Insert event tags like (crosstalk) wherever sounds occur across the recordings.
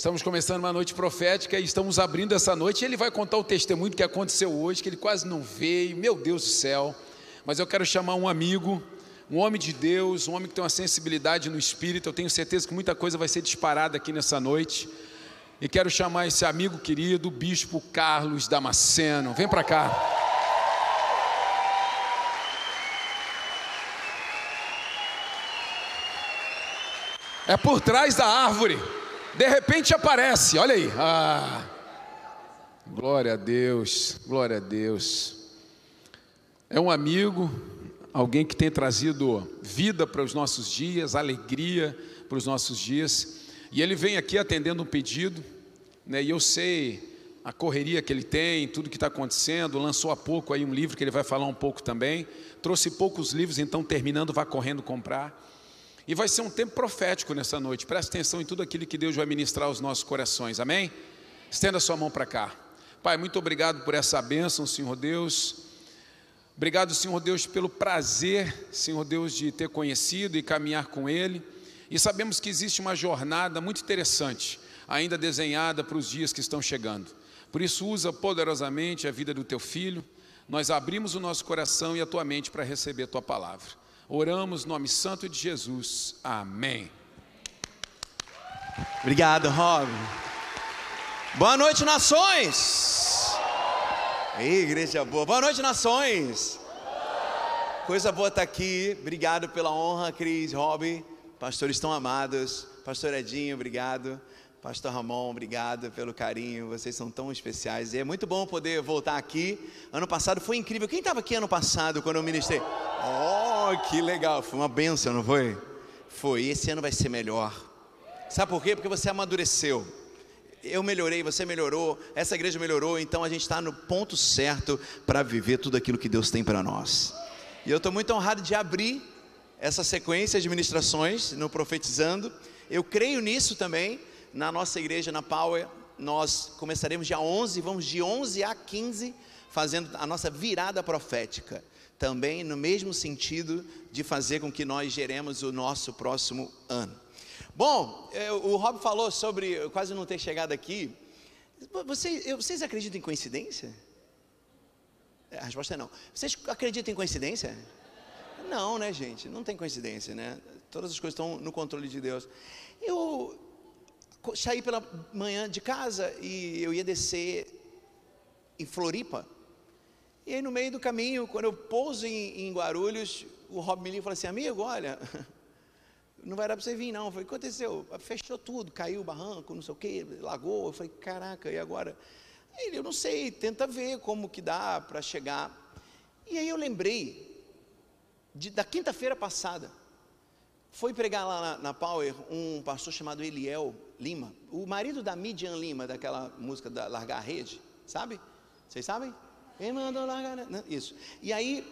Estamos começando uma noite profética e estamos abrindo essa noite. Ele vai contar o testemunho que aconteceu hoje, que ele quase não veio, meu Deus do céu. Mas eu quero chamar um amigo, um homem de Deus, um homem que tem uma sensibilidade no espírito. Eu tenho certeza que muita coisa vai ser disparada aqui nessa noite. E quero chamar esse amigo querido, o bispo Carlos Damasceno. Vem para cá. É por trás da árvore. De repente aparece, olha aí. Ah, glória a Deus, glória a Deus. É um amigo, alguém que tem trazido vida para os nossos dias, alegria para os nossos dias. E ele vem aqui atendendo um pedido, né, e eu sei a correria que ele tem, tudo que está acontecendo. Lançou há pouco aí um livro que ele vai falar um pouco também. Trouxe poucos livros, então terminando, vá correndo comprar. E vai ser um tempo profético nessa noite. Preste atenção em tudo aquilo que Deus vai ministrar aos nossos corações. Amém? Estenda sua mão para cá. Pai, muito obrigado por essa bênção, Senhor Deus. Obrigado, Senhor Deus, pelo prazer, Senhor Deus, de ter conhecido e caminhar com Ele. E sabemos que existe uma jornada muito interessante, ainda desenhada para os dias que estão chegando. Por isso, usa poderosamente a vida do teu filho. Nós abrimos o nosso coração e a tua mente para receber a tua palavra. Oramos no nome santo de Jesus. Amém. Obrigado, Rob. Boa noite, nações. Ei, igreja boa. Boa noite, nações. Coisa boa estar aqui. Obrigado pela honra, Cris, Rob, pastores tão amados. Pastor Edinho, obrigado. Pastor Ramon, obrigado pelo carinho, vocês são tão especiais. E é muito bom poder voltar aqui. Ano passado foi incrível. Quem estava aqui ano passado quando eu ministrei? Oh, que legal! Foi uma benção, não foi? Foi. Esse ano vai ser melhor. Sabe por quê? Porque você amadureceu. Eu melhorei, você melhorou, essa igreja melhorou, então a gente está no ponto certo para viver tudo aquilo que Deus tem para nós. E eu estou muito honrado de abrir essa sequência de ministrações no Profetizando. Eu creio nisso também na nossa igreja, na Power, nós começaremos dia 11, vamos de 11 a 15, fazendo a nossa virada profética. Também no mesmo sentido de fazer com que nós geremos o nosso próximo ano. Bom, é, o Rob falou sobre, quase não ter chegado aqui. Vocês, vocês acreditam em coincidência? A resposta é não. Vocês acreditam em coincidência? Não, né, gente? Não tem coincidência, né? Todas as coisas estão no controle de Deus. Eu, saí pela manhã de casa e eu ia descer em Floripa. E aí no meio do caminho, quando eu pouso em, em Guarulhos, o Rob me liga e fala assim, amigo, olha, (laughs) não vai dar para você vir não. Eu falei, o que aconteceu? Fechou tudo, caiu o barranco, não sei o que, lagoa. Eu falei, caraca, e agora? Ele, eu não sei, tenta ver como que dá para chegar. E aí eu lembrei de, da quinta-feira passada, foi pregar lá na, na, Power um pastor chamado Eliel Lima, o marido da Midian Lima, daquela música da Largar a Rede, sabe? Vocês sabem? Ele mandou largar, né? Isso. E aí,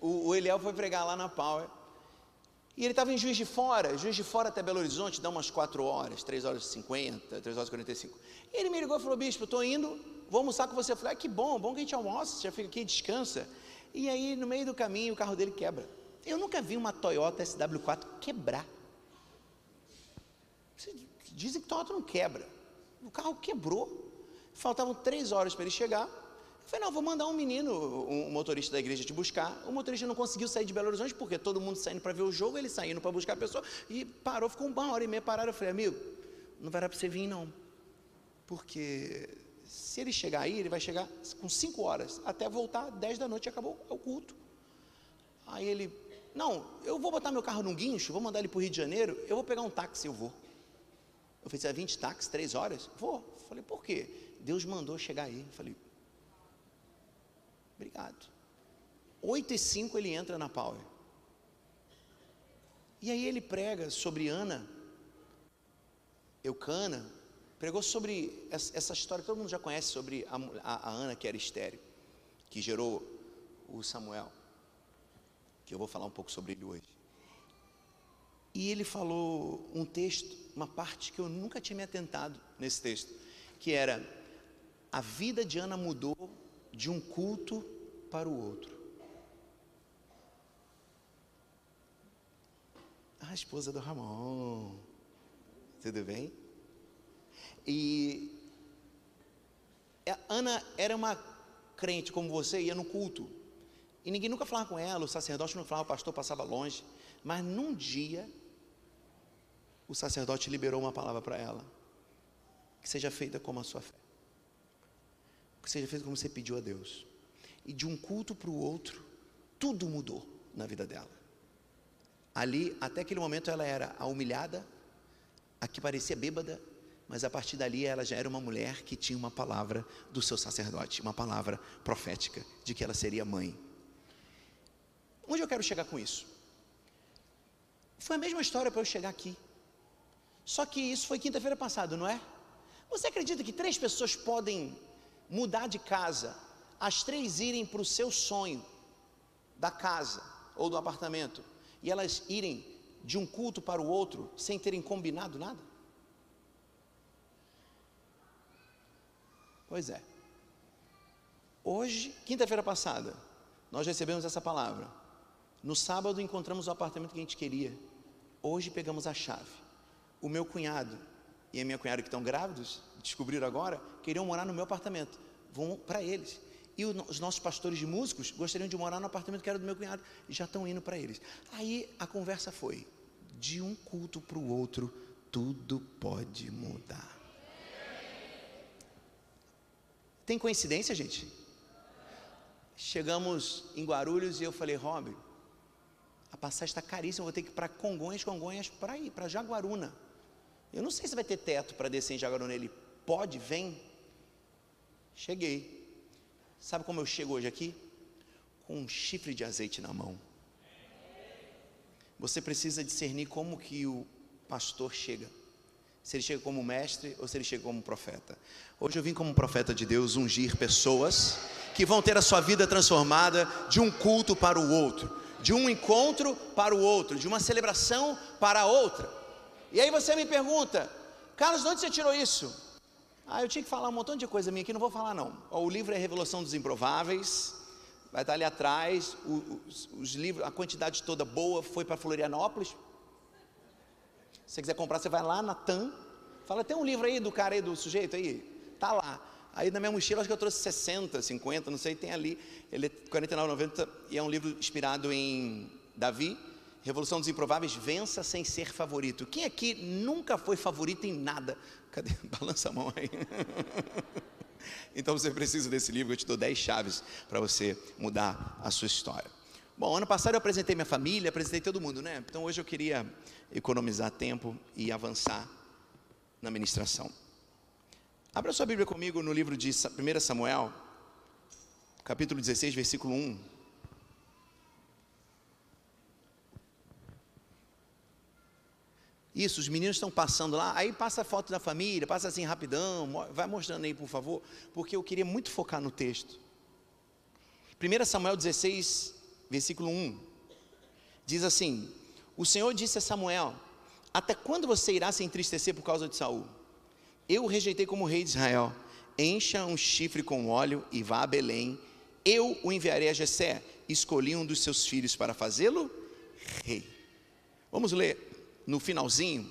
o, o Eliel foi pregar lá na Power, e ele estava em Juiz de Fora, Juiz de Fora até Belo Horizonte dá umas 4 horas, 3 horas e 50, 3 horas e 45. E ele me ligou e falou: Bispo, estou indo, vou almoçar com você. Eu falei: ah, Que bom, bom que a gente almoça, já fica aqui descansa. E aí, no meio do caminho, o carro dele quebra. Eu nunca vi uma Toyota SW4 quebrar. Dizem que Toyota não quebra. O carro quebrou. Faltavam três horas para ele chegar. Eu falei, não, vou mandar um menino, um motorista da igreja te buscar. O motorista não conseguiu sair de Belo Horizonte, porque todo mundo saindo para ver o jogo, ele saindo para buscar a pessoa, e parou, ficou uma hora e meia parado. Eu falei, amigo, não vai dar para você vir não. Porque se ele chegar aí, ele vai chegar com cinco horas, até voltar, dez da noite, acabou o culto. Aí ele, não, eu vou botar meu carro num guincho, vou mandar ele para o Rio de Janeiro, eu vou pegar um táxi, eu vou. Eu falei, você é 20 táxis, 3 horas? Vou. Falei, por quê? Deus mandou chegar aí. Falei, obrigado. 8 e 5 ele entra na Power. E aí ele prega sobre Ana, Eucana, pregou sobre essa história que todo mundo já conhece sobre a, a, a Ana que era estéreo, que gerou o Samuel que eu vou falar um pouco sobre ele hoje. E ele falou um texto, uma parte que eu nunca tinha me atentado nesse texto, que era: a vida de Ana mudou de um culto para o outro. A esposa do Ramon. Tudo bem? E a Ana era uma crente como você, ia no culto. E ninguém nunca falava com ela, o sacerdote não falava, o pastor passava longe. Mas num dia, o sacerdote liberou uma palavra para ela: que seja feita como a sua fé, que seja feita como você pediu a Deus. E de um culto para o outro, tudo mudou na vida dela. Ali, até aquele momento, ela era a humilhada, a que parecia bêbada, mas a partir dali ela já era uma mulher que tinha uma palavra do seu sacerdote, uma palavra profética de que ela seria mãe. Onde eu quero chegar com isso? Foi a mesma história para eu chegar aqui. Só que isso foi quinta-feira passada, não é? Você acredita que três pessoas podem mudar de casa, as três irem para o seu sonho da casa ou do apartamento, e elas irem de um culto para o outro sem terem combinado nada? Pois é. Hoje, quinta-feira passada, nós recebemos essa palavra. No sábado encontramos o apartamento que a gente queria. Hoje pegamos a chave. O meu cunhado e a minha cunhada que estão grávidos, descobriram agora, queriam morar no meu apartamento. Vão para eles. E os nossos pastores de músicos gostariam de morar no apartamento que era do meu cunhado já estão indo para eles. Aí a conversa foi: de um culto para o outro, tudo pode mudar. Tem coincidência, gente? Chegamos em Guarulhos e eu falei, Rob, a passagem está caríssima, eu vou ter que ir para Congonhas, Congonhas para ir, para Jaguaruna. Eu não sei se vai ter teto para descer em Jaguaruna. Ele pode, vem. Cheguei. Sabe como eu chego hoje aqui? Com um chifre de azeite na mão. Você precisa discernir como que o pastor chega. Se ele chega como mestre ou se ele chega como profeta. Hoje eu vim como profeta de Deus ungir pessoas que vão ter a sua vida transformada de um culto para o outro de um encontro para o outro, de uma celebração para a outra. E aí você me pergunta, Carlos, de onde você tirou isso? Ah, eu tinha que falar um montão de coisa minha aqui, não vou falar não. O livro é Revelação dos Improváveis, vai estar ali atrás. Os, os livros, a quantidade toda boa foi para Florianópolis. Se você quiser comprar, você vai lá na TAM. Fala, tem um livro aí do cara aí, do sujeito aí? Tá lá. Aí na minha mochila acho que eu trouxe 60, 50, não sei, tem ali. Ele é 49,90 e é um livro inspirado em Davi, Revolução dos Improváveis, vença sem ser favorito. Quem aqui nunca foi favorito em nada? Cadê? (laughs) Balança a mão aí. (laughs) então você precisa desse livro, eu te dou 10 chaves para você mudar a sua história. Bom, ano passado eu apresentei minha família, apresentei todo mundo, né? Então hoje eu queria economizar tempo e avançar na ministração. Abra sua Bíblia comigo no livro de 1 Samuel, capítulo 16, versículo 1. Isso, os meninos estão passando lá, aí passa a foto da família, passa assim rapidão, vai mostrando aí, por favor, porque eu queria muito focar no texto. 1 Samuel 16, versículo 1, diz assim: O Senhor disse a Samuel: Até quando você irá se entristecer por causa de Saul? Eu o rejeitei como rei de Israel. Encha um chifre com óleo e vá a Belém. Eu o enviarei a Jessé. Escolhi um dos seus filhos para fazê-lo rei. Vamos ler no finalzinho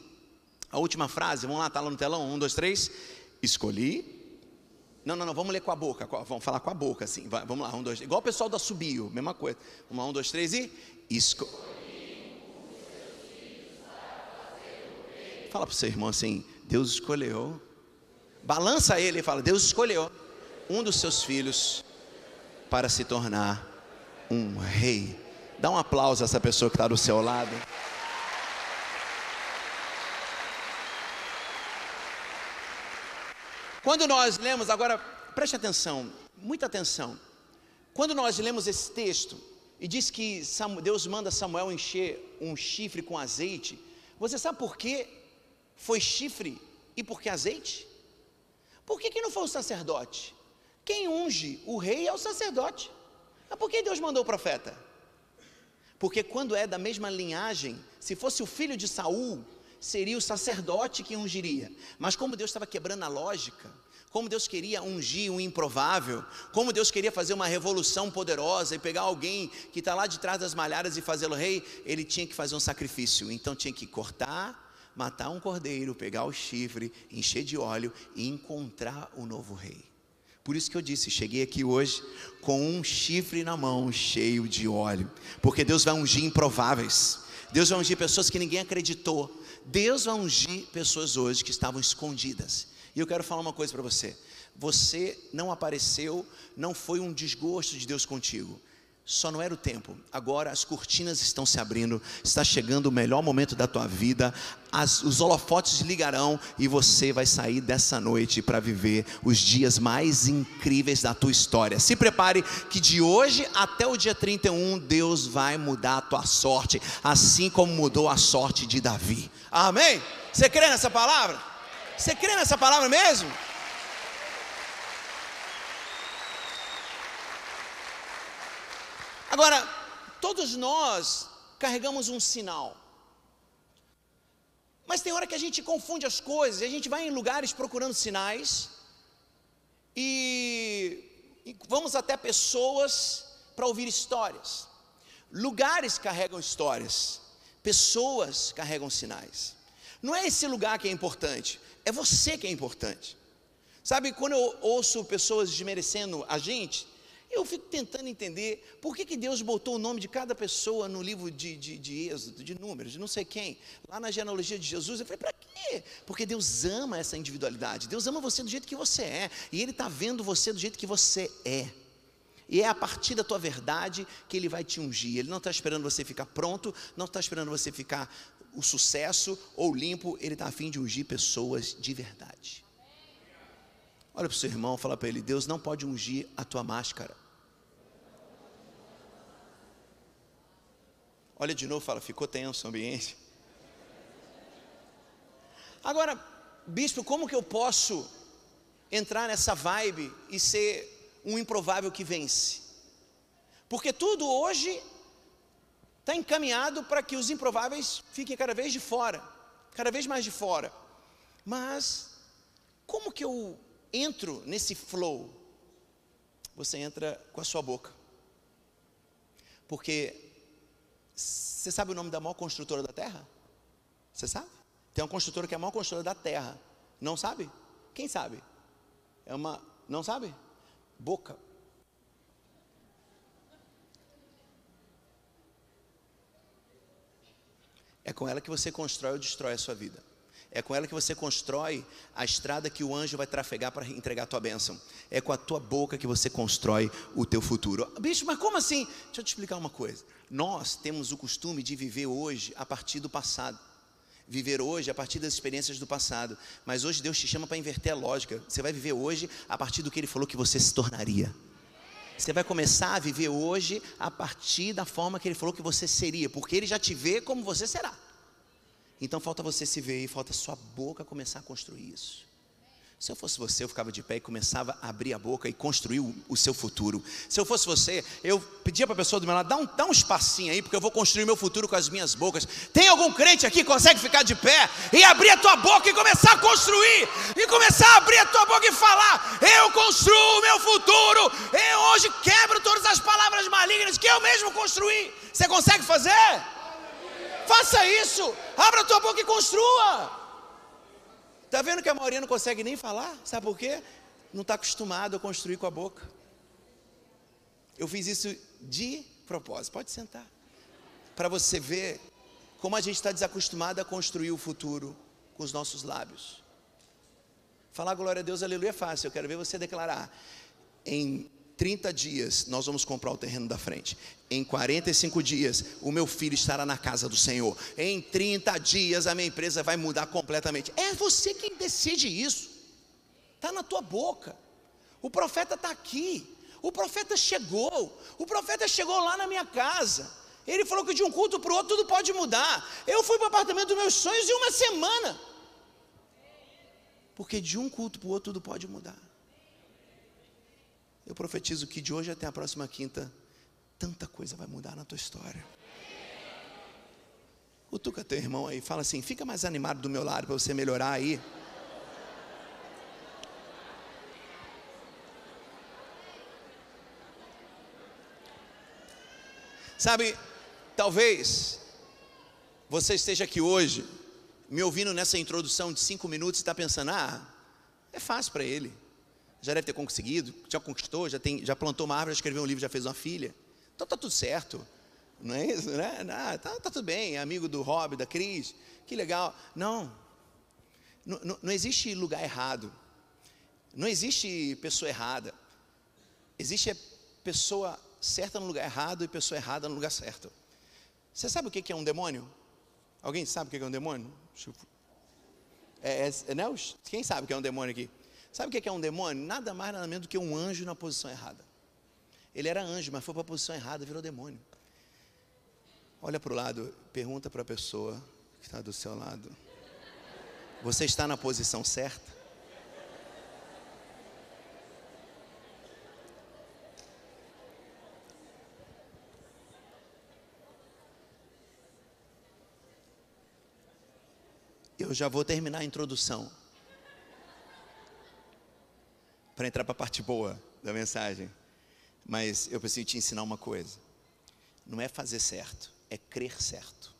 a última frase. Vamos lá, está lá no telão. Um, dois, três. Escolhi. Não, não, não, vamos ler com a boca. Vamos falar com a boca assim. Vamos lá, um, dois. Igual o pessoal da Subio, mesma coisa. Vamos lá, um, dois, três e. Escolhi. Fala para o seu irmão assim: Deus escolheu. Balança ele e fala: Deus escolheu um dos seus filhos para se tornar um rei. Dá um aplauso a essa pessoa que está do seu lado. Quando nós lemos, agora preste atenção, muita atenção. Quando nós lemos esse texto e diz que Deus manda Samuel encher um chifre com azeite, você sabe por que foi chifre e por que azeite? Por que, que não foi o sacerdote? Quem unge o rei é o sacerdote. Mas por que Deus mandou o profeta? Porque quando é da mesma linhagem, se fosse o filho de Saul, seria o sacerdote que ungiria. Mas como Deus estava quebrando a lógica, como Deus queria ungir o improvável, como Deus queria fazer uma revolução poderosa e pegar alguém que está lá de trás das malhadas e fazê-lo rei, ele tinha que fazer um sacrifício. Então tinha que cortar, matar um cordeiro, pegar o chifre, encher de óleo e encontrar o novo rei. Por isso que eu disse, cheguei aqui hoje com um chifre na mão, cheio de óleo, porque Deus vai ungir improváveis. Deus vai ungir pessoas que ninguém acreditou. Deus vai ungir pessoas hoje que estavam escondidas. E eu quero falar uma coisa para você. Você não apareceu, não foi um desgosto de Deus contigo. Só não era o tempo. Agora as cortinas estão se abrindo, está chegando o melhor momento da tua vida. As, os holofotes ligarão e você vai sair dessa noite para viver os dias mais incríveis da tua história. Se prepare que de hoje até o dia 31 Deus vai mudar a tua sorte, assim como mudou a sorte de Davi. Amém? Você crê nessa palavra? Você crê nessa palavra mesmo? Agora, todos nós carregamos um sinal. Mas tem hora que a gente confunde as coisas, a gente vai em lugares procurando sinais, e, e vamos até pessoas para ouvir histórias. Lugares carregam histórias, pessoas carregam sinais. Não é esse lugar que é importante, é você que é importante. Sabe, quando eu ouço pessoas desmerecendo a gente, eu fico tentando entender por que, que Deus botou o nome de cada pessoa no livro de, de, de Êxodo, de números, de não sei quem, lá na genealogia de Jesus. Eu falei, para quê? Porque Deus ama essa individualidade, Deus ama você do jeito que você é, e Ele está vendo você do jeito que você é. E é a partir da tua verdade que Ele vai te ungir. Ele não está esperando você ficar pronto, não está esperando você ficar o sucesso ou limpo, Ele está a fim de ungir pessoas de verdade. Olha para o seu irmão, fala para ele: Deus não pode ungir a tua máscara. Olha de novo, fala, ficou tenso o ambiente. Agora, bispo, como que eu posso entrar nessa vibe e ser um improvável que vence? Porque tudo hoje está encaminhado para que os improváveis fiquem cada vez de fora, cada vez mais de fora. Mas, como que eu entro nesse flow? Você entra com a sua boca. Porque você sabe o nome da maior construtora da Terra? Você sabe? Tem uma construtora que é a maior construtora da Terra. Não sabe? Quem sabe? É uma. Não sabe? Boca. É com ela que você constrói ou destrói a sua vida. É com ela que você constrói a estrada que o anjo vai trafegar para entregar a tua bênção. É com a tua boca que você constrói o teu futuro. Bicho, mas como assim? Deixa eu te explicar uma coisa. Nós temos o costume de viver hoje a partir do passado. Viver hoje a partir das experiências do passado. Mas hoje Deus te chama para inverter a lógica. Você vai viver hoje a partir do que Ele falou que você se tornaria. Você vai começar a viver hoje a partir da forma que Ele falou que você seria, porque Ele já te vê como você será. Então falta você se ver e falta sua boca começar a construir isso. Se eu fosse você, eu ficava de pé e começava a abrir a boca e construir o, o seu futuro. Se eu fosse você, eu pedia para a pessoa do meu lado, dá um, dá um espacinho aí, porque eu vou construir meu futuro com as minhas bocas. Tem algum crente aqui que consegue ficar de pé e abrir a tua boca e começar a construir? E começar a abrir a tua boca e falar: Eu construo o meu futuro. Eu hoje quebro todas as palavras malignas que eu mesmo construí. Você consegue fazer? Faça isso. Abra a tua boca e construa. Está vendo que a maioria não consegue nem falar? Sabe por quê? Não está acostumado a construir com a boca. Eu fiz isso de propósito. Pode sentar. Para você ver como a gente está desacostumado a construir o futuro com os nossos lábios. Falar glória a Deus, aleluia é fácil. Eu quero ver você declarar. Em 30 dias nós vamos comprar o terreno da frente. Em 45 dias o meu filho estará na casa do Senhor. Em 30 dias a minha empresa vai mudar completamente. É você quem decide isso. Está na tua boca. O profeta está aqui. O profeta chegou. O profeta chegou lá na minha casa. Ele falou que de um culto para o outro tudo pode mudar. Eu fui para o apartamento dos meus sonhos em uma semana. Porque de um culto para o outro tudo pode mudar. Eu profetizo que de hoje até a próxima quinta, tanta coisa vai mudar na tua história. Cutuca teu irmão aí, fala assim: fica mais animado do meu lado para você melhorar aí. Sabe, talvez você esteja aqui hoje me ouvindo nessa introdução de cinco minutos e está pensando, ah, é fácil para ele. Já deve ter conseguido, já conquistou, já, tem, já plantou uma árvore, já escreveu um livro, já fez uma filha. Então tá tudo certo. Não é isso, né? Ah, tá, tá tudo bem, é amigo do Rob, da Cris, que legal. Não. Não, existe lugar errado. Não existe pessoa errada. Existe pessoa certa no lugar errado e pessoa errada no lugar certo. Você sabe o que é um demônio? Alguém sabe o que é um demônio? É, é, é, né? Quem sabe o que é um demônio aqui? Sabe o que é um demônio? Nada mais, nada menos do que um anjo na posição errada. Ele era anjo, mas foi para a posição errada, virou demônio. Olha para o lado, pergunta para a pessoa que está do seu lado: Você está na posição certa? Eu já vou terminar a introdução. Para entrar para a parte boa da mensagem. Mas eu preciso te ensinar uma coisa. Não é fazer certo, é crer certo.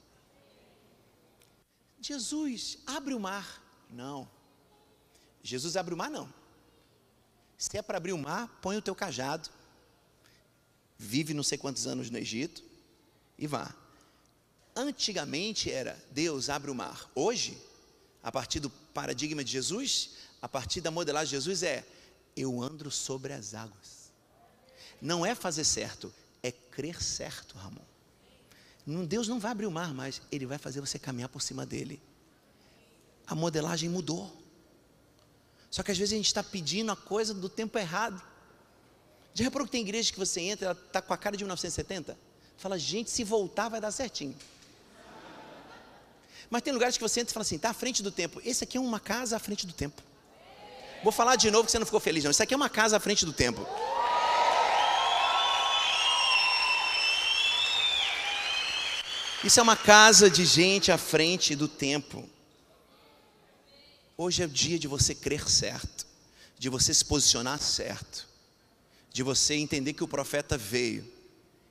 Jesus, abre o mar. Não. Jesus abre o mar, não. Se é para abrir o mar, põe o teu cajado. Vive não sei quantos anos no Egito e vá. Antigamente era Deus abre o mar. Hoje, a partir do paradigma de Jesus, a partir da modelagem de Jesus é eu ando sobre as águas. Não é fazer certo, é crer certo, Ramon. Deus não vai abrir o mar, mas Ele vai fazer você caminhar por cima dele. A modelagem mudou. Só que às vezes a gente está pedindo a coisa do tempo errado. Já reparou que tem igreja que você entra, ela está com a cara de 1970? Fala, gente, se voltar vai dar certinho. Mas tem lugares que você entra e fala assim, está à frente do tempo. Esse aqui é uma casa à frente do tempo. Vou falar de novo que você não ficou feliz, não. Isso aqui é uma casa à frente do tempo. Isso é uma casa de gente à frente do tempo. Hoje é o dia de você crer certo, de você se posicionar certo, de você entender que o profeta veio,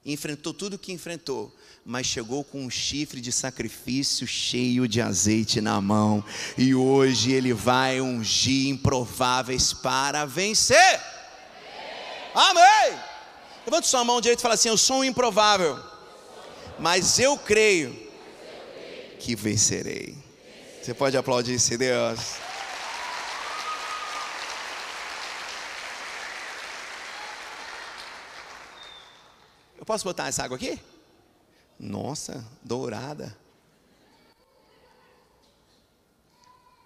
enfrentou tudo o que enfrentou, mas chegou com um chifre de sacrifício cheio de azeite na mão, e hoje ele vai ungir improváveis para vencer. Amém! Amém. Levante sua mão direita e fala assim: Eu sou um improvável, mas eu creio que vencerei. Você pode aplaudir esse Deus. Eu posso botar essa água aqui? Nossa, dourada.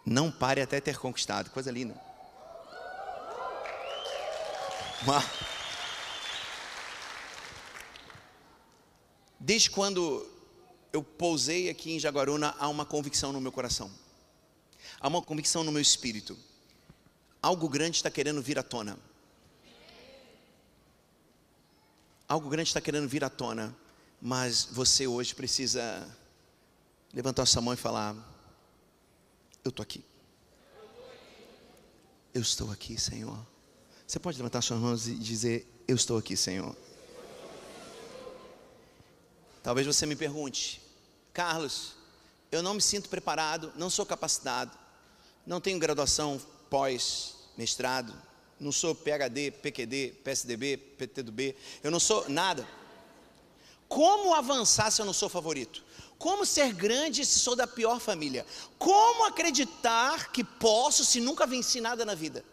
Não pare até ter conquistado. Coisa linda. Desde quando eu pousei aqui em Jaguaruna, há uma convicção no meu coração. Há uma convicção no meu espírito. Algo grande está querendo vir à tona. Algo grande está querendo vir à tona mas você hoje precisa levantar sua mão e falar: Eu estou aqui. Eu estou aqui, Senhor. Você pode levantar suas mãos e dizer: Eu estou aqui, Senhor. Talvez você me pergunte, Carlos, eu não me sinto preparado, não sou capacitado, não tenho graduação pós-mestrado, não sou PhD, PQD, PSDB, PTDB, eu não sou nada. Como avançar se eu não sou favorito? Como ser grande se sou da pior família? Como acreditar que posso se nunca venci nada na vida?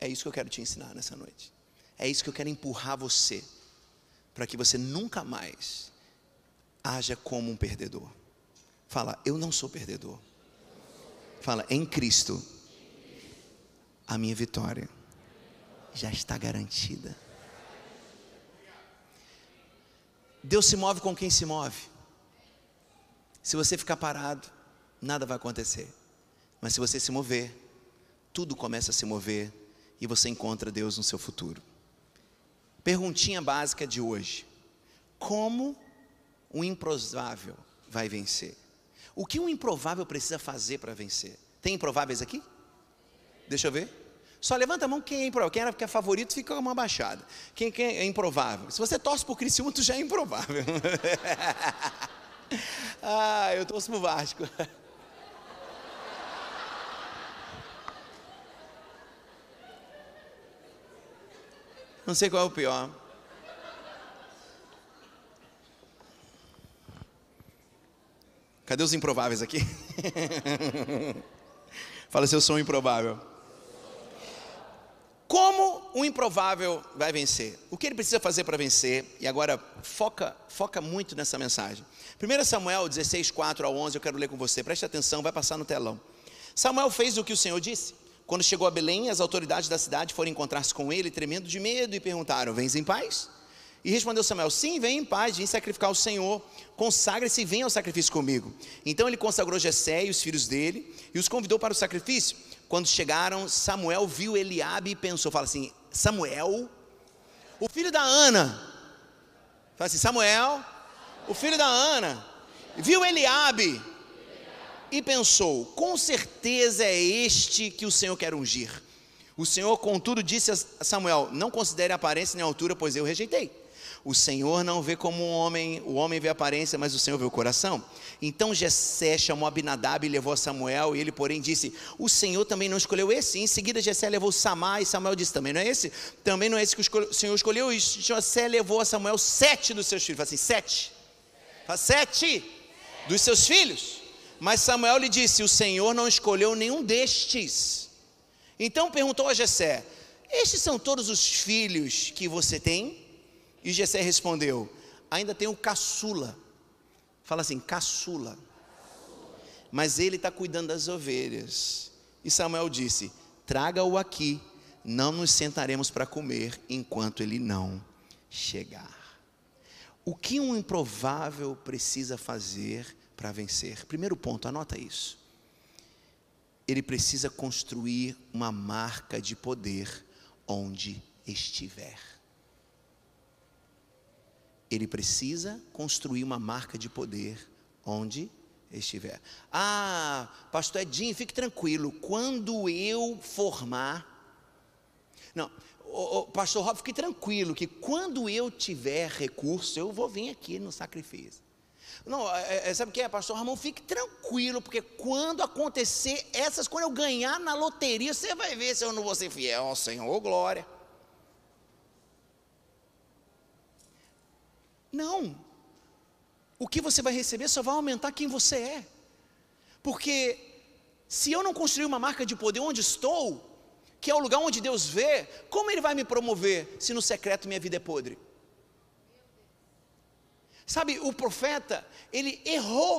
É isso que eu quero te ensinar nessa noite. É isso que eu quero empurrar você, para que você nunca mais haja como um perdedor. Fala, eu não sou perdedor. Fala, em Cristo, a minha vitória já está garantida. Deus se move com quem se move. Se você ficar parado, nada vai acontecer. Mas se você se mover, tudo começa a se mover e você encontra Deus no seu futuro. Perguntinha básica de hoje: Como um improvável vai vencer? O que um improvável precisa fazer para vencer? Tem improváveis aqui? Deixa eu ver. Só levanta a mão quem é improvável. Quem era que é favorito fica uma baixada. Quem, quem é improvável? Se você torce por Criciúma, (laughs) tu já é improvável. (laughs) ah, eu torço pro Vasco. (laughs) Não sei qual é o pior. Cadê os improváveis aqui? (laughs) Fala se eu sou um improvável. Como o improvável vai vencer? O que ele precisa fazer para vencer? E agora foca, foca muito nessa mensagem. 1 Samuel 16, 4 ao 11, eu quero ler com você. Preste atenção, vai passar no telão. Samuel fez o que o Senhor disse. Quando chegou a Belém, as autoridades da cidade foram encontrar-se com ele, tremendo de medo, e perguntaram: Vens em paz? E respondeu Samuel: Sim, vem em paz, vim sacrificar ao Senhor. Consagre-se e venha ao sacrifício comigo. Então ele consagrou Jessé e os filhos dele e os convidou para o sacrifício. Quando chegaram, Samuel viu Eliabe e pensou: Fala assim, Samuel, o filho da Ana. Fala assim, Samuel, o filho da Ana, viu Eliabe e pensou: Com certeza é este que o Senhor quer ungir. O Senhor, contudo, disse a Samuel: Não considere a aparência nem a altura, pois eu rejeitei. O Senhor não vê como um homem, o homem vê a aparência, mas o Senhor vê o coração. Então Jessé chamou Abinadab e levou Samuel, e ele, porém, disse: O Senhor também não escolheu esse. E em seguida Jessé levou Samar, e Samuel disse: Também não é esse? Também não é esse que o Senhor escolheu. E Jessé levou a Samuel sete dos seus filhos. Fala assim: sete. Fala sete dos seus filhos. Mas Samuel lhe disse: O Senhor não escolheu nenhum destes. Então perguntou a Jessé: Estes são todos os filhos que você tem? E Jessé respondeu: Ainda tem o caçula. Fala assim, caçula. Mas ele está cuidando das ovelhas. E Samuel disse: Traga-o aqui, não nos sentaremos para comer enquanto ele não chegar. O que um improvável precisa fazer para vencer? Primeiro ponto, anota isso. Ele precisa construir uma marca de poder onde estiver ele precisa construir uma marca de poder onde estiver. Ah, pastor Edinho, fique tranquilo, quando eu formar. Não, oh, oh, pastor Rob, fique tranquilo, que quando eu tiver recurso, eu vou vir aqui no sacrifício. Não, é, é, sabe o que é, pastor Ramon? Fique tranquilo, porque quando acontecer essas, quando eu ganhar na loteria, você vai ver se eu não vou ser fiel ao Senhor, glória. Não. O que você vai receber só vai aumentar quem você é. Porque se eu não construir uma marca de poder onde estou, que é o lugar onde Deus vê, como Ele vai me promover se no secreto minha vida é podre? Sabe, o profeta, ele errou.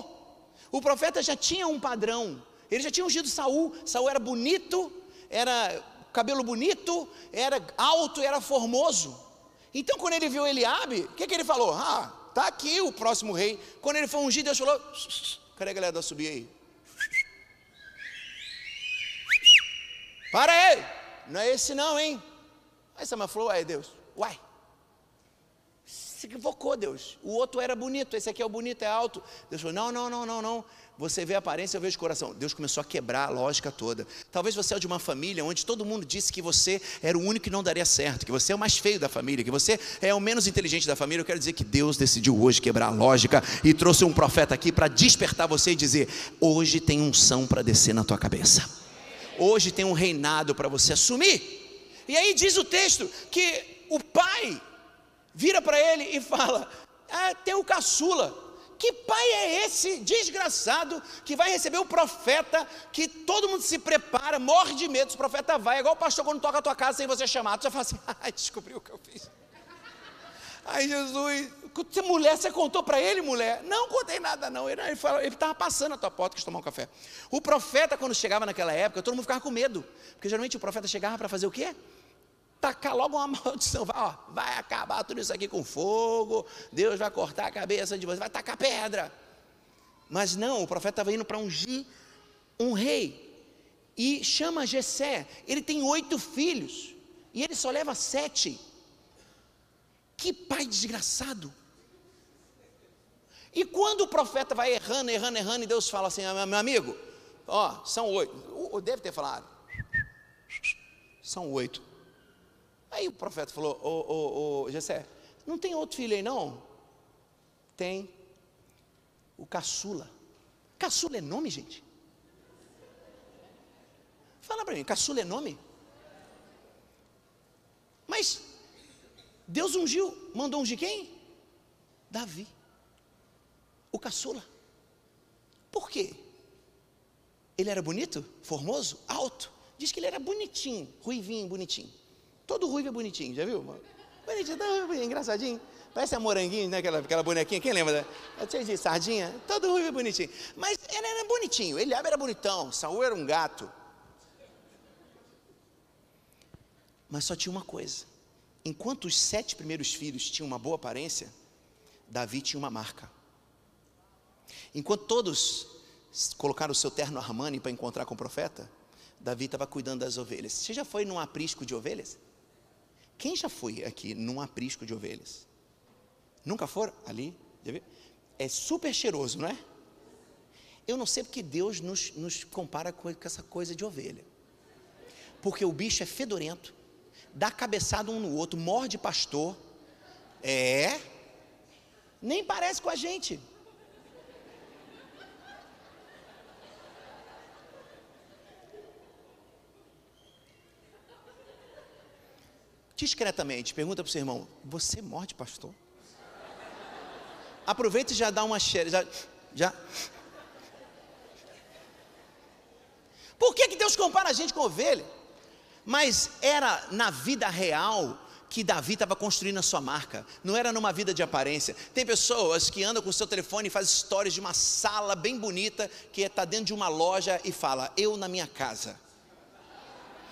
O profeta já tinha um padrão. Ele já tinha ungido Saul. Saul era bonito, era cabelo bonito, era alto, era formoso. Então, quando ele viu Eliabe, o que, que ele falou? Ah, tá aqui o próximo rei. Quando ele foi ungido, Deus falou: cadê a galera da subir aí? Para aí! Não é esse não, hein? Aí Samuel falou: uai, Deus, uai. Se equivocou, Deus. O outro era bonito, esse aqui é o bonito, é alto. Deus falou: não, não, não, não, não. Você vê a aparência, eu vejo o coração. Deus começou a quebrar a lógica toda. Talvez você é de uma família onde todo mundo disse que você era o único que não daria certo, que você é o mais feio da família, que você é o menos inteligente da família. Eu quero dizer que Deus decidiu hoje quebrar a lógica e trouxe um profeta aqui para despertar você e dizer: hoje tem unção para descer na tua cabeça. Hoje tem um reinado para você assumir. E aí diz o texto que o pai vira para ele e fala: ah, tem o caçula que pai é esse desgraçado que vai receber o profeta, que todo mundo se prepara, morre de medo, o profeta vai, é igual o pastor quando toca a tua casa sem você chamar, tu já fala assim, (laughs) ai, descobriu o que eu fiz. Aí Jesus, mulher, você contou para ele, mulher? Não contei nada, não. Ele estava passando a tua porta que tomar um café. O profeta, quando chegava naquela época, todo mundo ficava com medo. Porque geralmente o profeta chegava para fazer o quê? Tacar logo uma (laughs) maldição, vai, ó, vai acabar tudo isso aqui com fogo, Deus vai cortar a cabeça de você, vai tacar pedra. Mas não, o profeta estava indo para ungir um rei. E chama Jessé, ele tem oito filhos, e ele só leva sete. Que pai desgraçado. E quando o profeta vai errando, errando, errando, e Deus fala assim, ah, meu amigo, ó, são oito. Deve ter falado. São oito. Aí o profeta falou: Ô, ô, ô, Jessé, não tem outro filho aí não? Tem. o caçula. Caçula é nome, gente? Fala para mim, caçula é nome? Mas Deus ungiu, mandou ungir quem? Davi, o caçula. Por quê? Ele era bonito, formoso, alto. Diz que ele era bonitinho, ruivinho, bonitinho. Todo ruivo é bonitinho, já viu? Bonitinho, tá engraçadinho. Parece a moranguinho, né? Aquela, aquela bonequinha, quem lembra? É cheio de sardinha, todo ruivo é bonitinho. Mas ele era bonitinho, ele era bonitão, Saul era um gato. Mas só tinha uma coisa. Enquanto os sete primeiros filhos tinham uma boa aparência, Davi tinha uma marca. Enquanto todos colocaram o seu terno Armani para encontrar com o profeta, Davi estava cuidando das ovelhas. Você já foi num aprisco de ovelhas? Quem já foi aqui num aprisco de ovelhas? Nunca foram ali? É super cheiroso, não é? Eu não sei porque Deus nos, nos compara com essa coisa de ovelha. Porque o bicho é fedorento, dá cabeçada um no outro, morde pastor. É. Nem parece com a gente. Discretamente, pergunta para o seu irmão: Você morde pastor? Aproveita e já dá uma cheira. Já, já. Por que, que Deus compara a gente com ovelha? Mas era na vida real que Davi estava construindo a sua marca, não era numa vida de aparência. Tem pessoas que andam com o seu telefone e fazem histórias de uma sala bem bonita, que está dentro de uma loja e fala, eu na minha casa.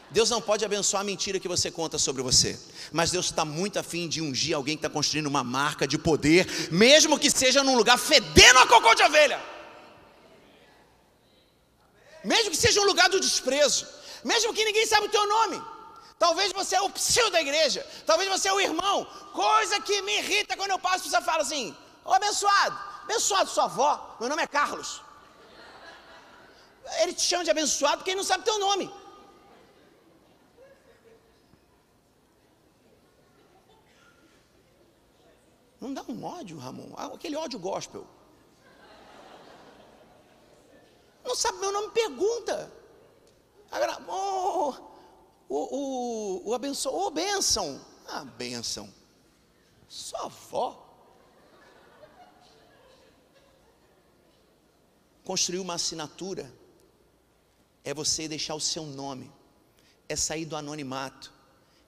Deus não pode abençoar a mentira que você conta sobre você, mas Deus está muito afim de ungir alguém que está construindo uma marca de poder, mesmo que seja num lugar fedendo a cocô de ovelha, mesmo que seja um lugar do desprezo mesmo que ninguém saiba o teu nome. Talvez você é o psil da igreja, talvez você é o irmão. Coisa que me irrita quando eu passo e você fala assim: Ô abençoado, abençoado sua avó, meu nome é Carlos. Ele te chama de abençoado porque ele não sabe teu nome. Não dá um ódio, Ramon, ah, aquele ódio gospel. Não sabe meu nome, pergunta. Agora, oh, o, o, o abençoa, ô oh, bênção, ah, bênção, sua avó. Construir uma assinatura é você deixar o seu nome, é sair do anonimato.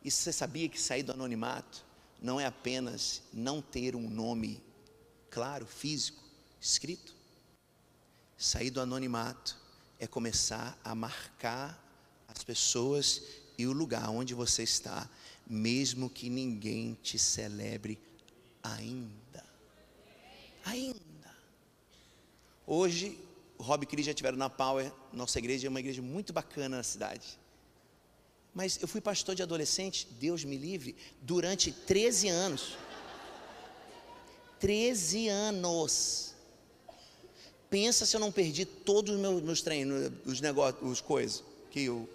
E você sabia que sair do anonimato não é apenas não ter um nome claro, físico, escrito? Sair do anonimato é começar a marcar as pessoas e o lugar onde você está, mesmo que ninguém te celebre ainda. Ainda. Hoje, o Rob e Cris já estiveram na Power, nossa igreja é uma igreja muito bacana na cidade. Mas eu fui pastor de adolescente, Deus me livre, durante 13 anos. 13 anos. Pensa se eu não perdi todos os meus, meus treinos, os negócios, os coisas, que eu,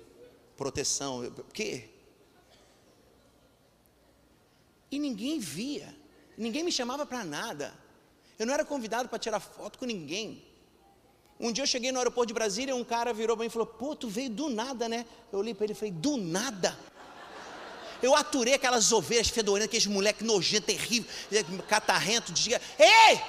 proteção, o quê? E ninguém via, ninguém me chamava para nada. Eu não era convidado para tirar foto com ninguém. Um dia eu cheguei no aeroporto de Brasília, um cara virou para mim e falou: Pô, tu veio do nada, né? Eu olhei para ele e falei: Do nada. Eu aturei aquelas ovelhas fedorentas, aqueles moleque nojento, terrível, catarrento, diga: Ei!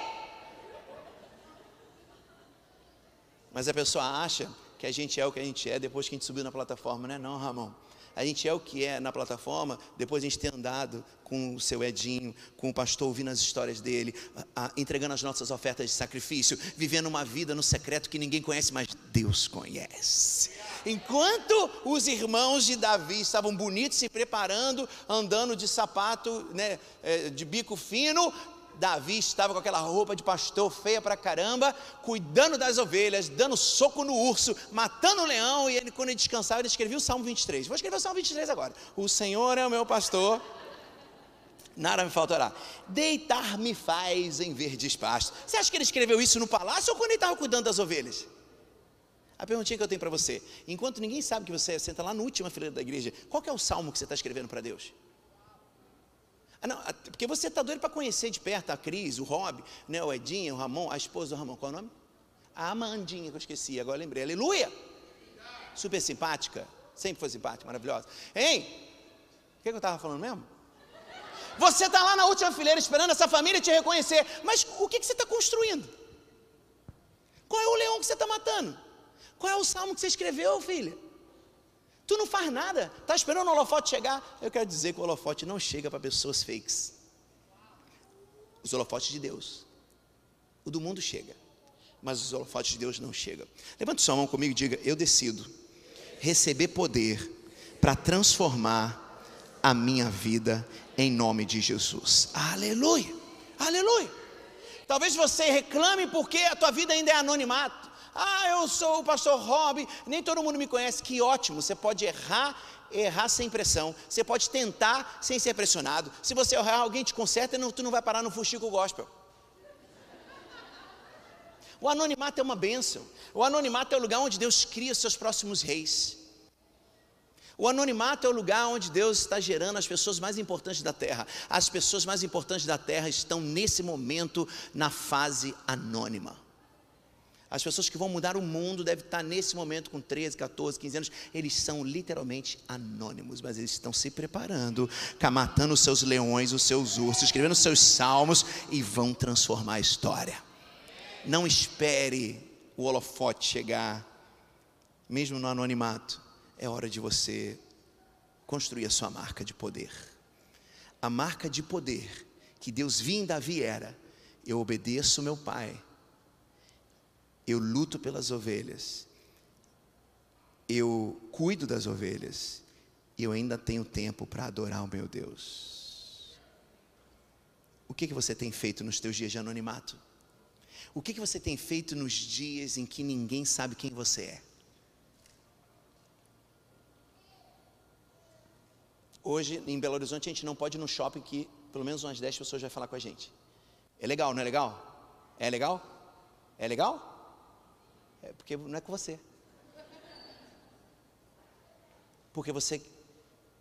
Mas a pessoa acha que a gente é o que a gente é depois que a gente subiu na plataforma, não é não, Ramon? A gente é o que é na plataforma depois de a gente ter andado com o seu Edinho, com o pastor ouvindo as histórias dele, a, a, entregando as nossas ofertas de sacrifício, vivendo uma vida no secreto que ninguém conhece, mas Deus conhece. Enquanto os irmãos de Davi estavam bonitos, se preparando, andando de sapato né, é, de bico fino, Davi estava com aquela roupa de pastor feia pra caramba, cuidando das ovelhas, dando soco no urso, matando o leão, e ele, quando ele descansava, ele escrevia o Salmo 23. Vou escrever o Salmo 23 agora. O Senhor é o meu pastor, nada me faltará. Deitar-me faz em verdes pastos. Você acha que ele escreveu isso no palácio ou quando ele estava cuidando das ovelhas? A perguntinha que eu tenho para você: enquanto ninguém sabe que você senta lá na última fileira da igreja, qual é o salmo que você está escrevendo para Deus? Ah, não, porque você está doido para conhecer de perto a Cris, o Rob, né, o Edinho, o Ramon, a esposa do Ramon, qual é o nome? A Amandinha, que eu esqueci, agora lembrei. Aleluia! Super simpática, sempre foi simpática, maravilhosa. Hein? O que, que eu estava falando mesmo? Você está lá na última fileira esperando essa família te reconhecer, mas o que, que você está construindo? Qual é o leão que você está matando? Qual é o salmo que você escreveu, filha? Tu não faz nada, está esperando o holofote chegar. Eu quero dizer que o holofote não chega para pessoas fakes. Os holofotes de Deus. O do mundo chega, mas os holofotes de Deus não chegam. Levante sua mão comigo e diga: Eu decido receber poder para transformar a minha vida em nome de Jesus. Aleluia, aleluia. Talvez você reclame porque a tua vida ainda é anonimato. Ah, eu sou o pastor Rob, nem todo mundo me conhece. Que ótimo, você pode errar, errar sem pressão. Você pode tentar sem ser pressionado. Se você errar, alguém te conserta e tu não vai parar no fuxico gospel. O anonimato é uma bênção. O anonimato é o lugar onde Deus cria seus próximos reis. O anonimato é o lugar onde Deus está gerando as pessoas mais importantes da terra. As pessoas mais importantes da terra estão nesse momento na fase anônima. As pessoas que vão mudar o mundo devem estar nesse momento com 13, 14, 15 anos. Eles são literalmente anônimos, mas eles estão se preparando, matando os seus leões, os seus ursos, escrevendo os seus salmos e vão transformar a história. Não espere o holofote chegar, mesmo no anonimato. É hora de você construir a sua marca de poder. A marca de poder que Deus viu em Davi era: eu obedeço meu pai eu luto pelas ovelhas, eu cuido das ovelhas, e eu ainda tenho tempo para adorar o meu Deus. O que, que você tem feito nos teus dias de anonimato? O que, que você tem feito nos dias em que ninguém sabe quem você é? Hoje, em Belo Horizonte, a gente não pode ir no shopping que pelo menos umas 10 pessoas vão falar com a gente. É legal, não é legal? É legal? É legal? É porque não é com você. Porque você,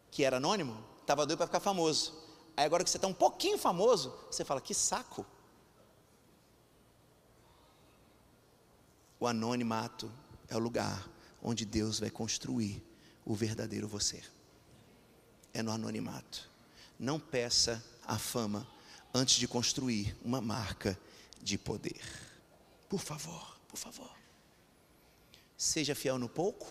que era anônimo, estava doido para ficar famoso. Aí agora que você está um pouquinho famoso, você fala, que saco. O anonimato é o lugar onde Deus vai construir o verdadeiro você. É no anonimato. Não peça a fama antes de construir uma marca de poder. Por favor, por favor. Seja fiel no pouco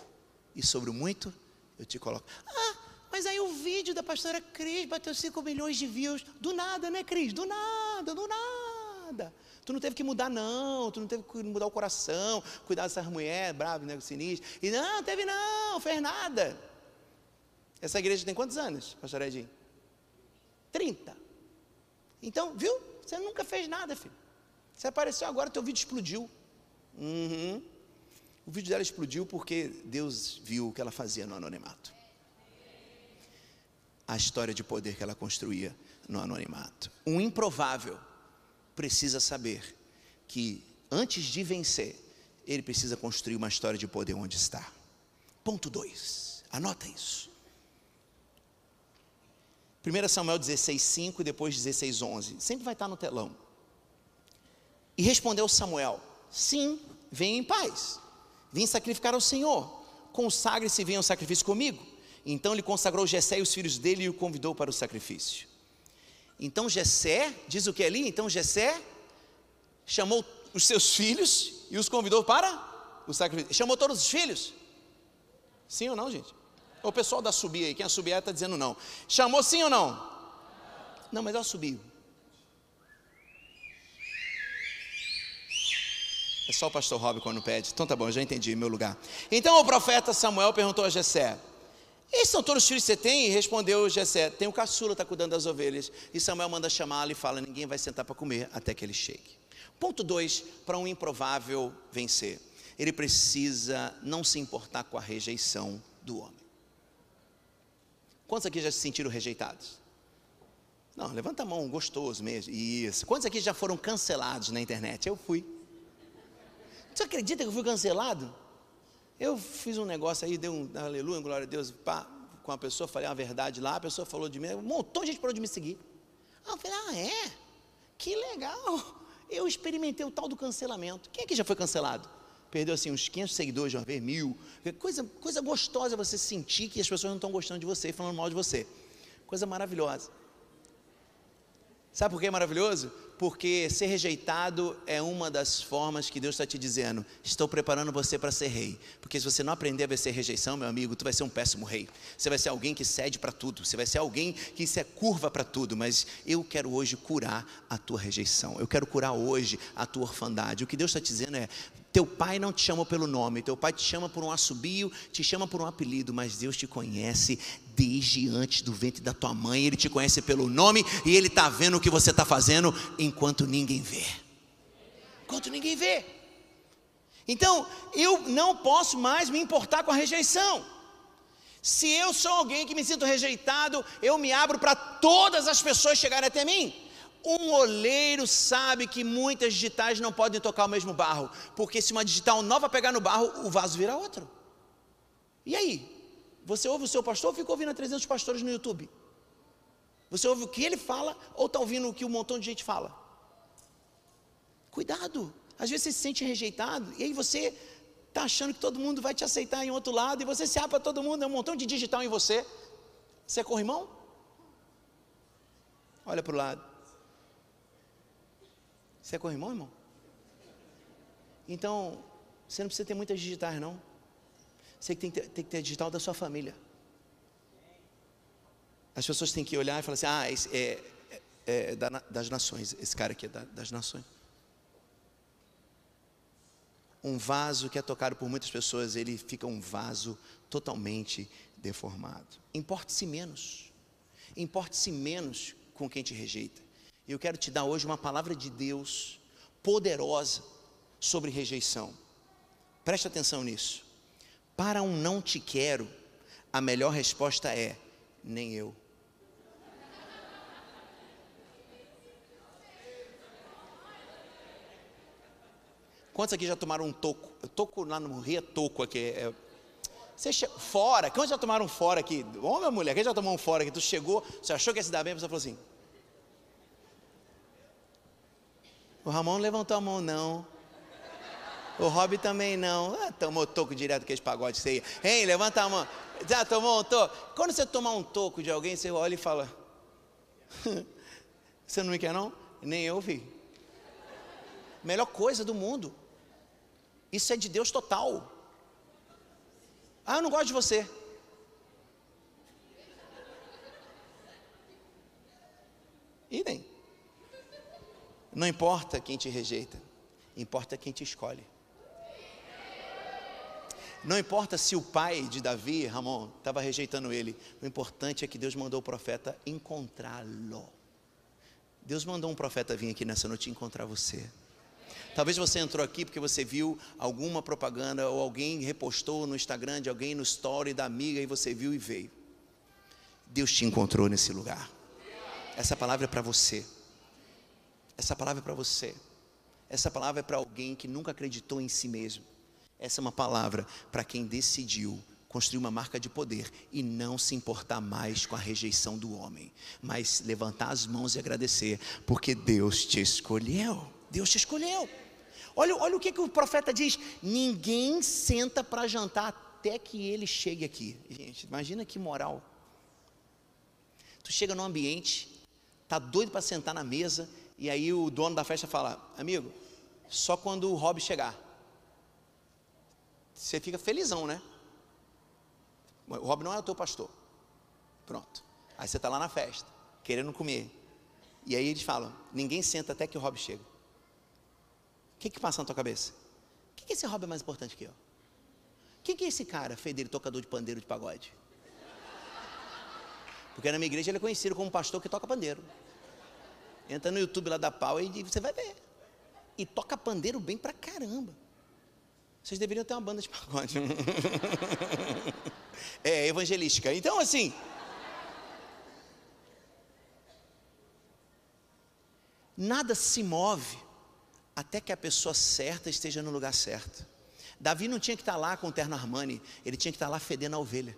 e sobre o muito eu te coloco. Ah, mas aí o vídeo da pastora Cris bateu 5 milhões de views. Do nada, né, Cris? Do nada, do nada. Tu não teve que mudar, não. Tu não teve que mudar o coração, cuidar dessas mulheres bravas, né, sinistras. E não, teve não, fez nada. Essa igreja tem quantos anos, pastor Edinho? 30. Então, viu? Você nunca fez nada, filho. Você apareceu agora, teu vídeo explodiu. Uhum. O vídeo dela explodiu porque Deus viu o que ela fazia no anonimato. A história de poder que ela construía no anonimato. Um improvável precisa saber que antes de vencer, ele precisa construir uma história de poder onde está. Ponto 2. Anota isso. 1 Samuel 16, 5 e depois 16, 11. Sempre vai estar no telão. E respondeu Samuel: Sim, venha em paz. Vim sacrificar ao Senhor. Consagre-se e venha ao sacrifício comigo. Então ele consagrou Jessé e os filhos dele e o convidou para o sacrifício. Então Jessé, diz o que ali? Então Jessé chamou os seus filhos e os convidou para o sacrifício. Chamou todos os filhos? Sim ou não, gente? O pessoal da subir aí, quem assobiar está dizendo não. Chamou sim ou não? Não, mas eu assobio. É só o pastor Rob quando pede. Então tá bom, já entendi meu lugar. Então o profeta Samuel perguntou a Jessé: Esses são todos os filhos que você tem? E respondeu Jessé: Tem o caçula, está cuidando das ovelhas. E Samuel manda chamá-lo e fala: Ninguém vai sentar para comer até que ele chegue. Ponto 2: Para um improvável vencer, ele precisa não se importar com a rejeição do homem. Quantos aqui já se sentiram rejeitados? Não, levanta a mão, gostoso mesmo. Isso. Quantos aqui já foram cancelados na internet? Eu fui. Você acredita que eu fui cancelado? Eu fiz um negócio aí, dei um aleluia, glória a Deus, pá, com uma pessoa, falei uma verdade lá, a pessoa falou de mim, um montão de gente parou de me seguir. Ah, eu falei, ah, é? Que legal. Eu experimentei o tal do cancelamento. Quem aqui já foi cancelado? Perdeu assim uns 500 seguidores uma vez, mil. Coisa, coisa gostosa você sentir que as pessoas não estão gostando de você e falando mal de você. Coisa maravilhosa. Sabe por que é maravilhoso? Porque ser rejeitado é uma das formas que Deus está te dizendo: estou preparando você para ser rei. Porque se você não aprender a vencer rejeição, meu amigo, tu vai ser um péssimo rei. Você vai ser alguém que cede para tudo. Você vai ser alguém que se é curva para tudo. Mas eu quero hoje curar a tua rejeição. Eu quero curar hoje a tua orfandade. O que Deus está te dizendo é: teu pai não te chama pelo nome, teu pai te chama por um assobio, te chama por um apelido, mas Deus te conhece desde antes do ventre da tua mãe, Ele te conhece pelo nome e Ele está vendo o que você está fazendo enquanto ninguém vê. Enquanto ninguém vê. Então, eu não posso mais me importar com a rejeição. Se eu sou alguém que me sinto rejeitado, eu me abro para todas as pessoas chegarem até mim. Um oleiro sabe que muitas digitais não podem tocar o mesmo barro, porque se uma digital nova pegar no barro, o vaso vira outro. E aí? Você ouve o seu pastor ou fica ouvindo a 300 pastores no YouTube? Você ouve o que ele fala ou está ouvindo o que um montão de gente fala? Cuidado. Às vezes você se sente rejeitado e aí você está achando que todo mundo vai te aceitar em outro lado e você se abre para todo mundo, é um montão de digital em você. Você é corrimão? Olha para o lado. Você é corrimão, irmão? Então, você não precisa ter muitas digitais, não. Você tem que ter, tem que ter digital da sua família. As pessoas têm que olhar e falar assim: ah, esse é, é, é das nações. Esse cara aqui é da, das nações. Um vaso que é tocado por muitas pessoas, ele fica um vaso totalmente deformado. Importe-se menos. Importe-se menos com quem te rejeita. Eu quero te dar hoje uma palavra de Deus poderosa sobre rejeição. Preste atenção nisso. Para um não te quero, a melhor resposta é: nem eu. Quantos aqui já tomaram um toco? Toco lá no Rio, é toco aqui. É... Você che... Fora, quantos já tomaram fora aqui? Homem ou mulher? Quem já tomou um fora aqui? Tu chegou, você achou que ia se dar bem, pessoa falou assim: O Ramon não levantou a mão, não. O Rob também não. Ah, tomou toco direto que esse pagode sei. Hein, levanta a mão. Já tomou um toco? Quando você tomar um toco de alguém, você olha e fala: (laughs) Você não me quer, não? Nem eu vi. Melhor coisa do mundo. Isso é de Deus total. Ah, eu não gosto de você. Idem. Não importa quem te rejeita, importa quem te escolhe. Não importa se o pai de Davi, Ramon, estava rejeitando ele, o importante é que Deus mandou o profeta encontrá-lo. Deus mandou um profeta vir aqui nessa noite encontrar você. Talvez você entrou aqui porque você viu alguma propaganda ou alguém repostou no Instagram de alguém no story da amiga e você viu e veio. Deus te encontrou nesse lugar. Essa palavra é para você. Essa palavra é para você. Essa palavra é para alguém que nunca acreditou em si mesmo. Essa é uma palavra para quem decidiu construir uma marca de poder e não se importar mais com a rejeição do homem, mas levantar as mãos e agradecer, porque Deus te escolheu. Deus te escolheu. Olha, olha o que, que o profeta diz: ninguém senta para jantar até que ele chegue aqui. Gente, imagina que moral. Tu chega num ambiente, tá doido para sentar na mesa e aí o dono da festa fala: Amigo, só quando o Rob chegar. Você fica felizão, né? O Rob não é o teu pastor. Pronto. Aí você está lá na festa, querendo comer. E aí eles falam: Ninguém senta até que o Rob chega. O que, que passa na tua cabeça? O que, que esse Rob é mais importante que eu? Quem que é esse cara, feio tocador de pandeiro de pagode? Porque na minha igreja ele é conhecido como pastor que toca pandeiro. Entra no YouTube lá da Pau e você vai ver. E toca pandeiro bem pra caramba. Vocês deveriam ter uma banda de pagode. (laughs) é, evangelística. Então, assim. Nada se move até que a pessoa certa esteja no lugar certo. Davi não tinha que estar lá com o terno Armani, ele tinha que estar lá fedendo a ovelha.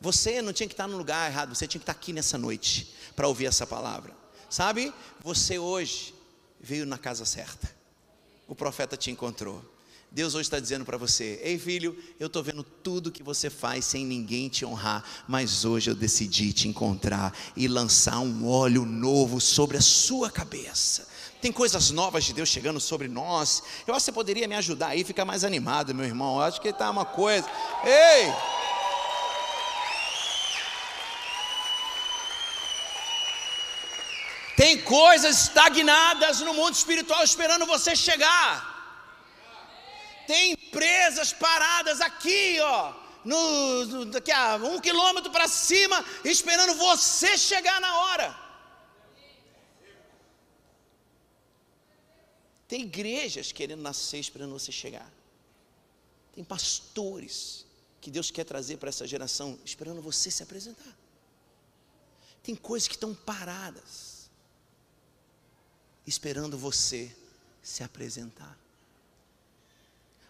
Você não tinha que estar no lugar errado, você tinha que estar aqui nessa noite para ouvir essa palavra. Sabe? Você hoje veio na casa certa. O profeta te encontrou. Deus hoje está dizendo para você: Ei filho, eu estou vendo tudo que você faz sem ninguém te honrar, mas hoje eu decidi te encontrar e lançar um óleo novo sobre a sua cabeça. Tem coisas novas de Deus chegando sobre nós. Eu acho que você poderia me ajudar aí, ficar mais animado, meu irmão. Eu acho que está uma coisa. Ei! Tem coisas estagnadas no mundo espiritual esperando você chegar. Tem empresas paradas aqui, ó, no, daqui a um quilômetro para cima, esperando você chegar na hora. Tem igrejas querendo nascer, esperando você chegar. Tem pastores que Deus quer trazer para essa geração, esperando você se apresentar. Tem coisas que estão paradas, esperando você se apresentar.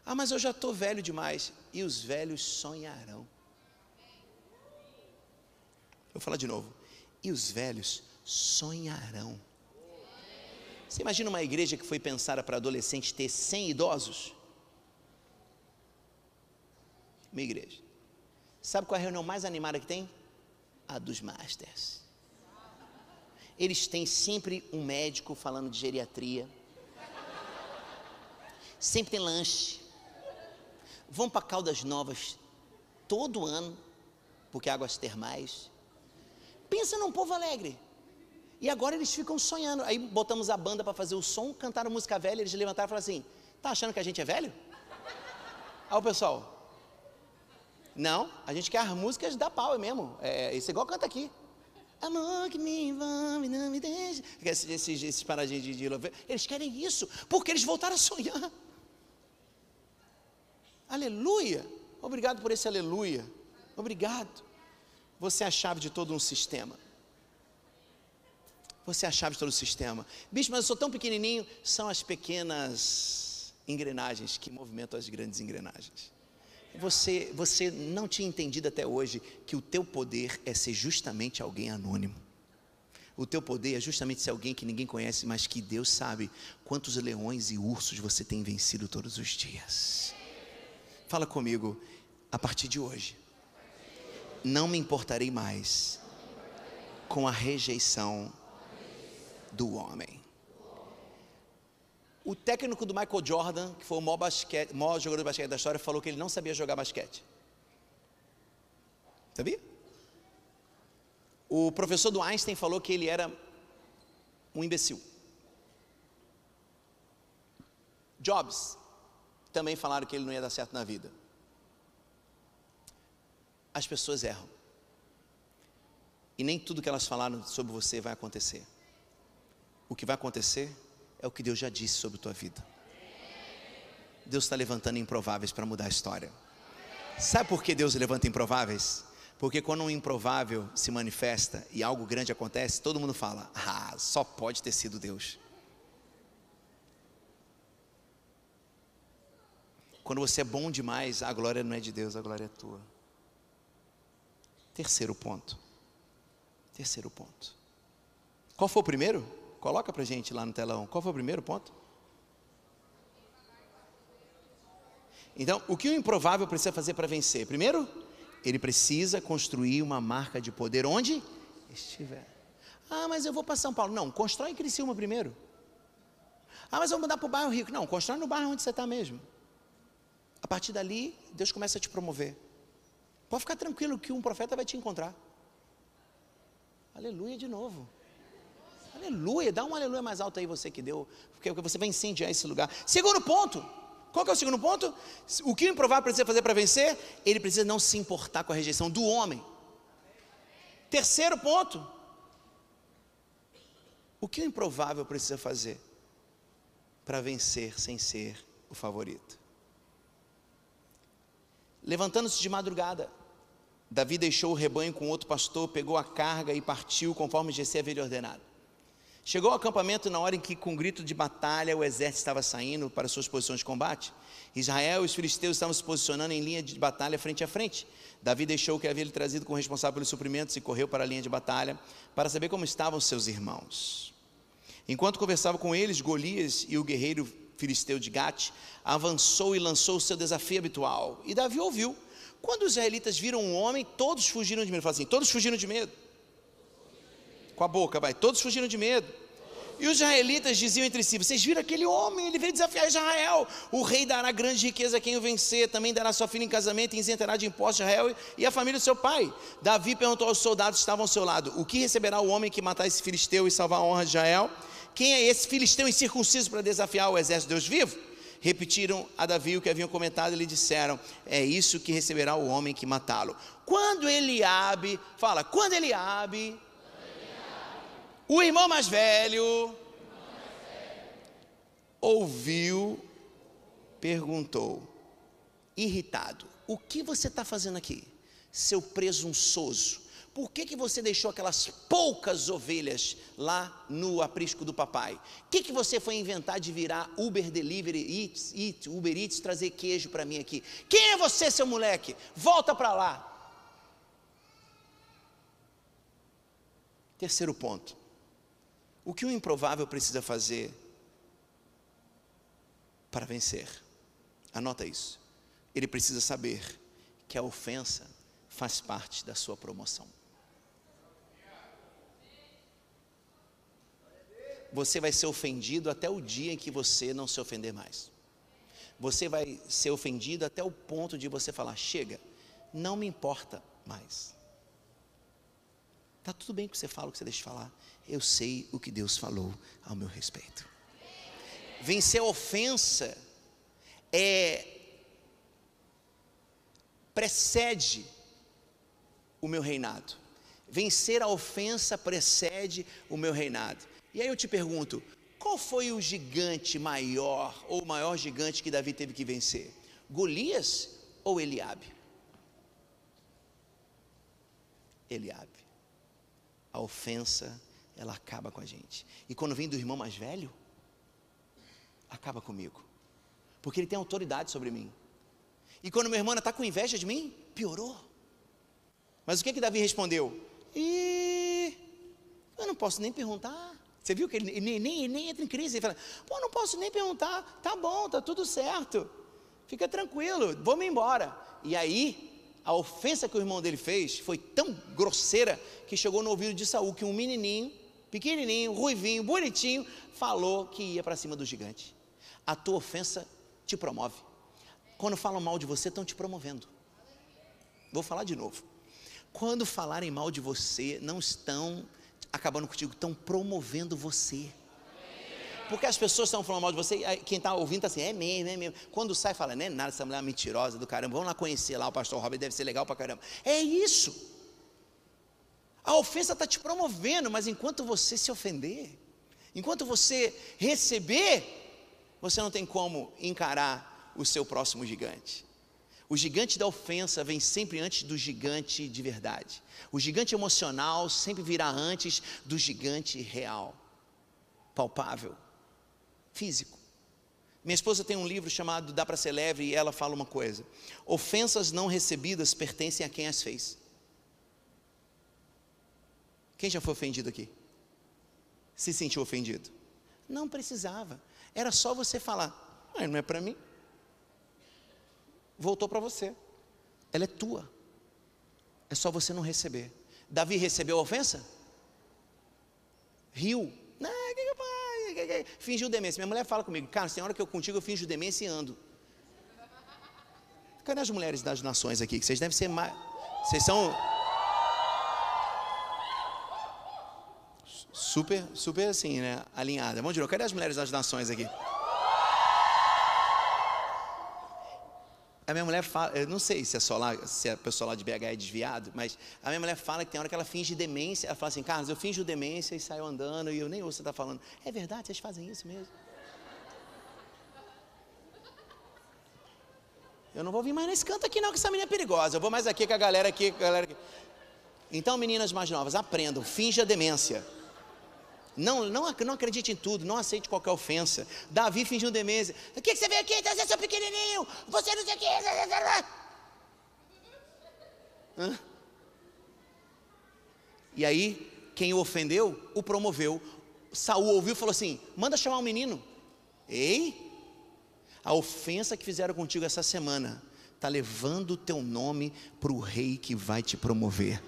Ah, mas eu já estou velho demais. E os velhos sonharão. Vou falar de novo. E os velhos sonharão. Você imagina uma igreja que foi pensada para adolescentes ter 100 idosos? Uma igreja. Sabe qual é a reunião mais animada que tem? A dos Masters. Eles têm sempre um médico falando de geriatria. Sempre tem lanche vão para Caldas Novas todo ano, porque águas termais. Pensa num povo alegre. E agora eles ficam sonhando. Aí botamos a banda para fazer o som, cantaram música velha, eles levantaram e falaram assim: tá achando que a gente é velho? Aí o pessoal. Não, a gente quer as músicas da pau mesmo. É, isso é igual canta aqui. Amor que me envolve, não me deixa. Esses, esses, esses paradinhos de, de Eles querem isso, porque eles voltaram a sonhar. Aleluia! Obrigado por esse aleluia. Obrigado. Você é a chave de todo um sistema. Você é a chave de todo o sistema. Bicho, mas eu sou tão pequenininho. São as pequenas engrenagens que movimentam as grandes engrenagens. Você, você não tinha entendido até hoje que o teu poder é ser justamente alguém anônimo. O teu poder é justamente ser alguém que ninguém conhece, mas que Deus sabe quantos leões e ursos você tem vencido todos os dias. Fala comigo, a partir de hoje, não me importarei mais com a rejeição do homem. O técnico do Michael Jordan, que foi o maior, basquete, maior jogador de basquete da história, falou que ele não sabia jogar basquete. Sabia? O professor do Einstein falou que ele era um imbecil. Jobs também falaram que ele não ia dar certo na vida. As pessoas erram. E nem tudo que elas falaram sobre você vai acontecer. O que vai acontecer é o que Deus já disse sobre a tua vida. Deus está levantando improváveis para mudar a história. Sabe por que Deus levanta improváveis? Porque quando um improvável se manifesta e algo grande acontece, todo mundo fala: Ah, só pode ter sido Deus. Quando você é bom demais, a glória não é de Deus, a glória é tua. Terceiro ponto. Terceiro ponto. Qual foi o primeiro? Coloca pra gente lá no telão. Qual foi o primeiro ponto? Então, o que o improvável precisa fazer para vencer? Primeiro, ele precisa construir uma marca de poder onde estiver. Ah, mas eu vou para São Paulo. Não, constrói em Criciúma primeiro. Ah, mas eu vou mudar para o bairro rico. Não, constrói no bairro onde você está mesmo. A partir dali, Deus começa a te promover. Pode ficar tranquilo que um profeta vai te encontrar. Aleluia de novo. Aleluia, dá um aleluia mais alto aí você que deu, porque você vai incendiar esse lugar. Segundo ponto, qual que é o segundo ponto? O que o improvável precisa fazer para vencer? Ele precisa não se importar com a rejeição do homem. Terceiro ponto, o que o improvável precisa fazer para vencer sem ser o favorito? Levantando-se de madrugada, Davi deixou o rebanho com outro pastor, pegou a carga e partiu conforme Jessé havia ordenado. Chegou ao acampamento na hora em que, com grito de batalha, o exército estava saindo para suas posições de combate. Israel e os filisteus estavam se posicionando em linha de batalha frente a frente. Davi deixou o que havia lhe trazido como responsável pelos suprimentos e correu para a linha de batalha para saber como estavam seus irmãos. Enquanto conversava com eles, Golias e o guerreiro filisteu de Gate avançou e lançou o seu desafio habitual. E Davi ouviu. Quando os israelitas viram um homem, todos fugiram de medo. Fala assim: todos fugiram de medo com a boca, vai. Todos fugiram de medo. E os israelitas diziam entre si: Vocês viram aquele homem? Ele veio desafiar Israel. O rei dará grande riqueza a quem o vencer, também dará sua filha em casamento e isentará de impostos Israel e a família do seu pai. Davi perguntou aos soldados que estavam ao seu lado: O que receberá o homem que matar esse filisteu e salvar a honra de Israel? Quem é esse filisteu incircunciso para desafiar o exército de Deus vivo? Repetiram a Davi o que haviam comentado e lhe disseram: É isso que receberá o homem que matá-lo. Quando Eliabe, fala, quando Eliabe o irmão mais velho ouviu, perguntou, irritado: O que você está fazendo aqui, seu presunçoso? Por que, que você deixou aquelas poucas ovelhas lá no aprisco do papai? O que, que você foi inventar de virar Uber Delivery, Eats, Eat, Uber Eats, trazer queijo para mim aqui? Quem é você, seu moleque? Volta para lá. Terceiro ponto. O que o improvável precisa fazer para vencer? Anota isso. Ele precisa saber que a ofensa faz parte da sua promoção. Você vai ser ofendido até o dia em que você não se ofender mais. Você vai ser ofendido até o ponto de você falar: chega, não me importa mais. Está tudo bem que você fala o que você deixa de falar eu sei o que Deus falou ao meu respeito. Vencer a ofensa é precede o meu reinado. Vencer a ofensa precede o meu reinado. E aí eu te pergunto, qual foi o gigante maior ou o maior gigante que Davi teve que vencer? Golias ou Eliabe? Eliabe. A ofensa ela acaba com a gente. E quando vem do irmão mais velho, acaba comigo. Porque ele tem autoridade sobre mim. E quando meu irmão está com inveja de mim, piorou. Mas o que que Davi respondeu? E eu não posso nem perguntar. Você viu que ele nem, nem, nem entra em crise. Ele fala: Pô, não posso nem perguntar. Tá bom, tá tudo certo. Fica tranquilo, vamos embora. E aí, a ofensa que o irmão dele fez foi tão grosseira que chegou no ouvido de Saul que um menininho pequenininho, ruivinho, bonitinho, falou que ia para cima do gigante. A tua ofensa te promove. Quando falam mal de você, estão te promovendo. Vou falar de novo. Quando falarem mal de você, não estão acabando contigo, estão promovendo você. Porque as pessoas estão falando mal de você, quem está ouvindo está assim, é mesmo, é mesmo. Quando sai, fala, não é nada, essa mulher é mentirosa do caramba, vamos lá conhecer lá o pastor Robert, deve ser legal para caramba. É isso. A ofensa está te promovendo, mas enquanto você se ofender, enquanto você receber, você não tem como encarar o seu próximo gigante. O gigante da ofensa vem sempre antes do gigante de verdade. O gigante emocional sempre virá antes do gigante real, palpável, físico. Minha esposa tem um livro chamado Dá para ser leve e ela fala uma coisa: ofensas não recebidas pertencem a quem as fez. Quem já foi ofendido aqui? Se sentiu ofendido? Não precisava. Era só você falar: ah, não é para mim. Voltou para você. Ela é tua. É só você não receber. Davi recebeu a ofensa? Riu. Fingiu demência. Minha mulher fala comigo, cara, tem hora que eu contigo eu finjo demência e ando. Cadê as mulheres das nações aqui? Que vocês devem ser mais. Vocês são super, super assim, né? Alinhada. Vamos de novo. Cadê as mulheres das nações aqui? A minha mulher fala, eu não sei se é só lá, se a pessoa lá de BH é desviado, mas a minha mulher fala que tem hora que ela finge demência. Ela fala assim, Carlos, eu finjo demência e saio andando e eu nem ouço você está falando. É verdade, vocês fazem isso mesmo? Eu não vou vir mais nesse canto aqui não, que essa menina é perigosa. Eu vou mais aqui com a galera aqui, com a galera aqui. Então, meninas mais novas, aprendam, finja demência. Não, não, não acredite em tudo, não aceite qualquer ofensa. Davi fingiu demência. O que, que você veio aqui trazer seu pequenininho? Você não sei o que. E aí, quem o ofendeu, o promoveu. Saul ouviu e falou assim: manda chamar o um menino. Ei, a ofensa que fizeram contigo essa semana está levando o teu nome para o rei que vai te promover.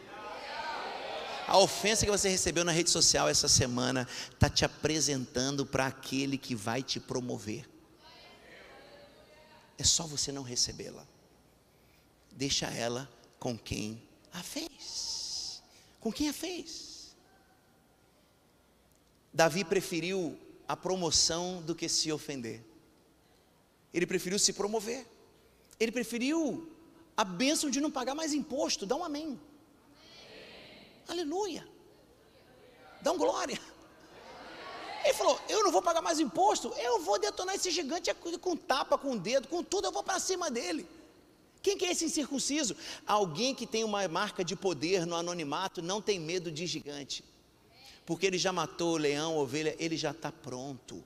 A ofensa que você recebeu na rede social essa semana está te apresentando para aquele que vai te promover. É só você não recebê-la. Deixa ela com quem a fez. Com quem a fez. Davi preferiu a promoção do que se ofender. Ele preferiu se promover. Ele preferiu a bênção de não pagar mais imposto. Dá um amém. Aleluia. Um glória. Ele falou: Eu não vou pagar mais imposto, eu vou detonar esse gigante com tapa, com dedo, com tudo, eu vou para cima dele. Quem que é esse incircunciso? Alguém que tem uma marca de poder no anonimato não tem medo de gigante, porque ele já matou leão, ovelha, ele já está pronto.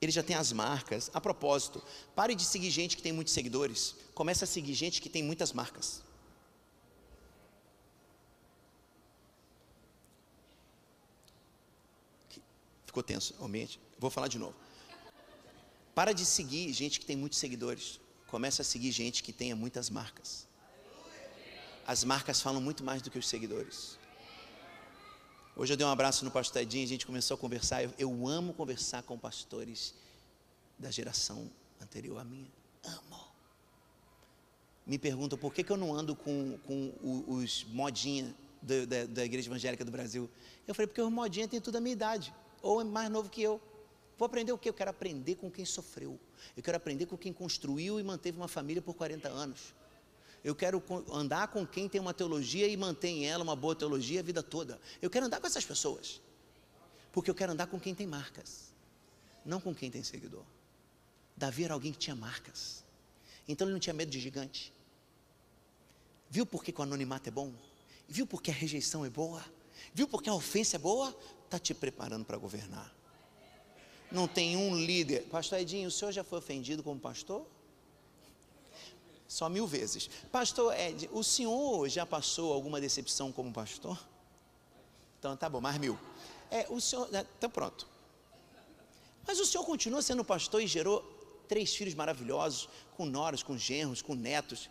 Ele já tem as marcas. A propósito, pare de seguir gente que tem muitos seguidores. Comece a seguir gente que tem muitas marcas. Ficou tenso o ambiente? Vou falar de novo. Para de seguir gente que tem muitos seguidores. Comece a seguir gente que tenha muitas marcas. As marcas falam muito mais do que os seguidores. Hoje eu dei um abraço no pastor Edinho, a gente começou a conversar. Eu, eu amo conversar com pastores da geração anterior à minha. Amo. Me perguntam por que, que eu não ando com, com os modinha da, da, da Igreja Evangélica do Brasil. Eu falei, porque os modinha têm tudo a minha idade ou é mais novo que eu. Vou aprender o quê? Eu quero aprender com quem sofreu. Eu quero aprender com quem construiu e manteve uma família por 40 anos. Eu quero andar com quem tem uma teologia e mantém ela uma boa teologia a vida toda. Eu quero andar com essas pessoas. Porque eu quero andar com quem tem marcas, não com quem tem seguidor. Davi era alguém que tinha marcas. Então ele não tinha medo de gigante. Viu por que o anonimato é bom? Viu por que a rejeição é boa? Viu porque a ofensa é boa? Está te preparando para governar. Não tem um líder. Pastor Edinho, o senhor já foi ofendido como pastor? Só mil vezes. Pastor Ed, o senhor já passou alguma decepção como pastor? Então tá bom, mais mil. É, o senhor. Então pronto. Mas o senhor continua sendo pastor e gerou três filhos maravilhosos, com noras, com genros, com netos.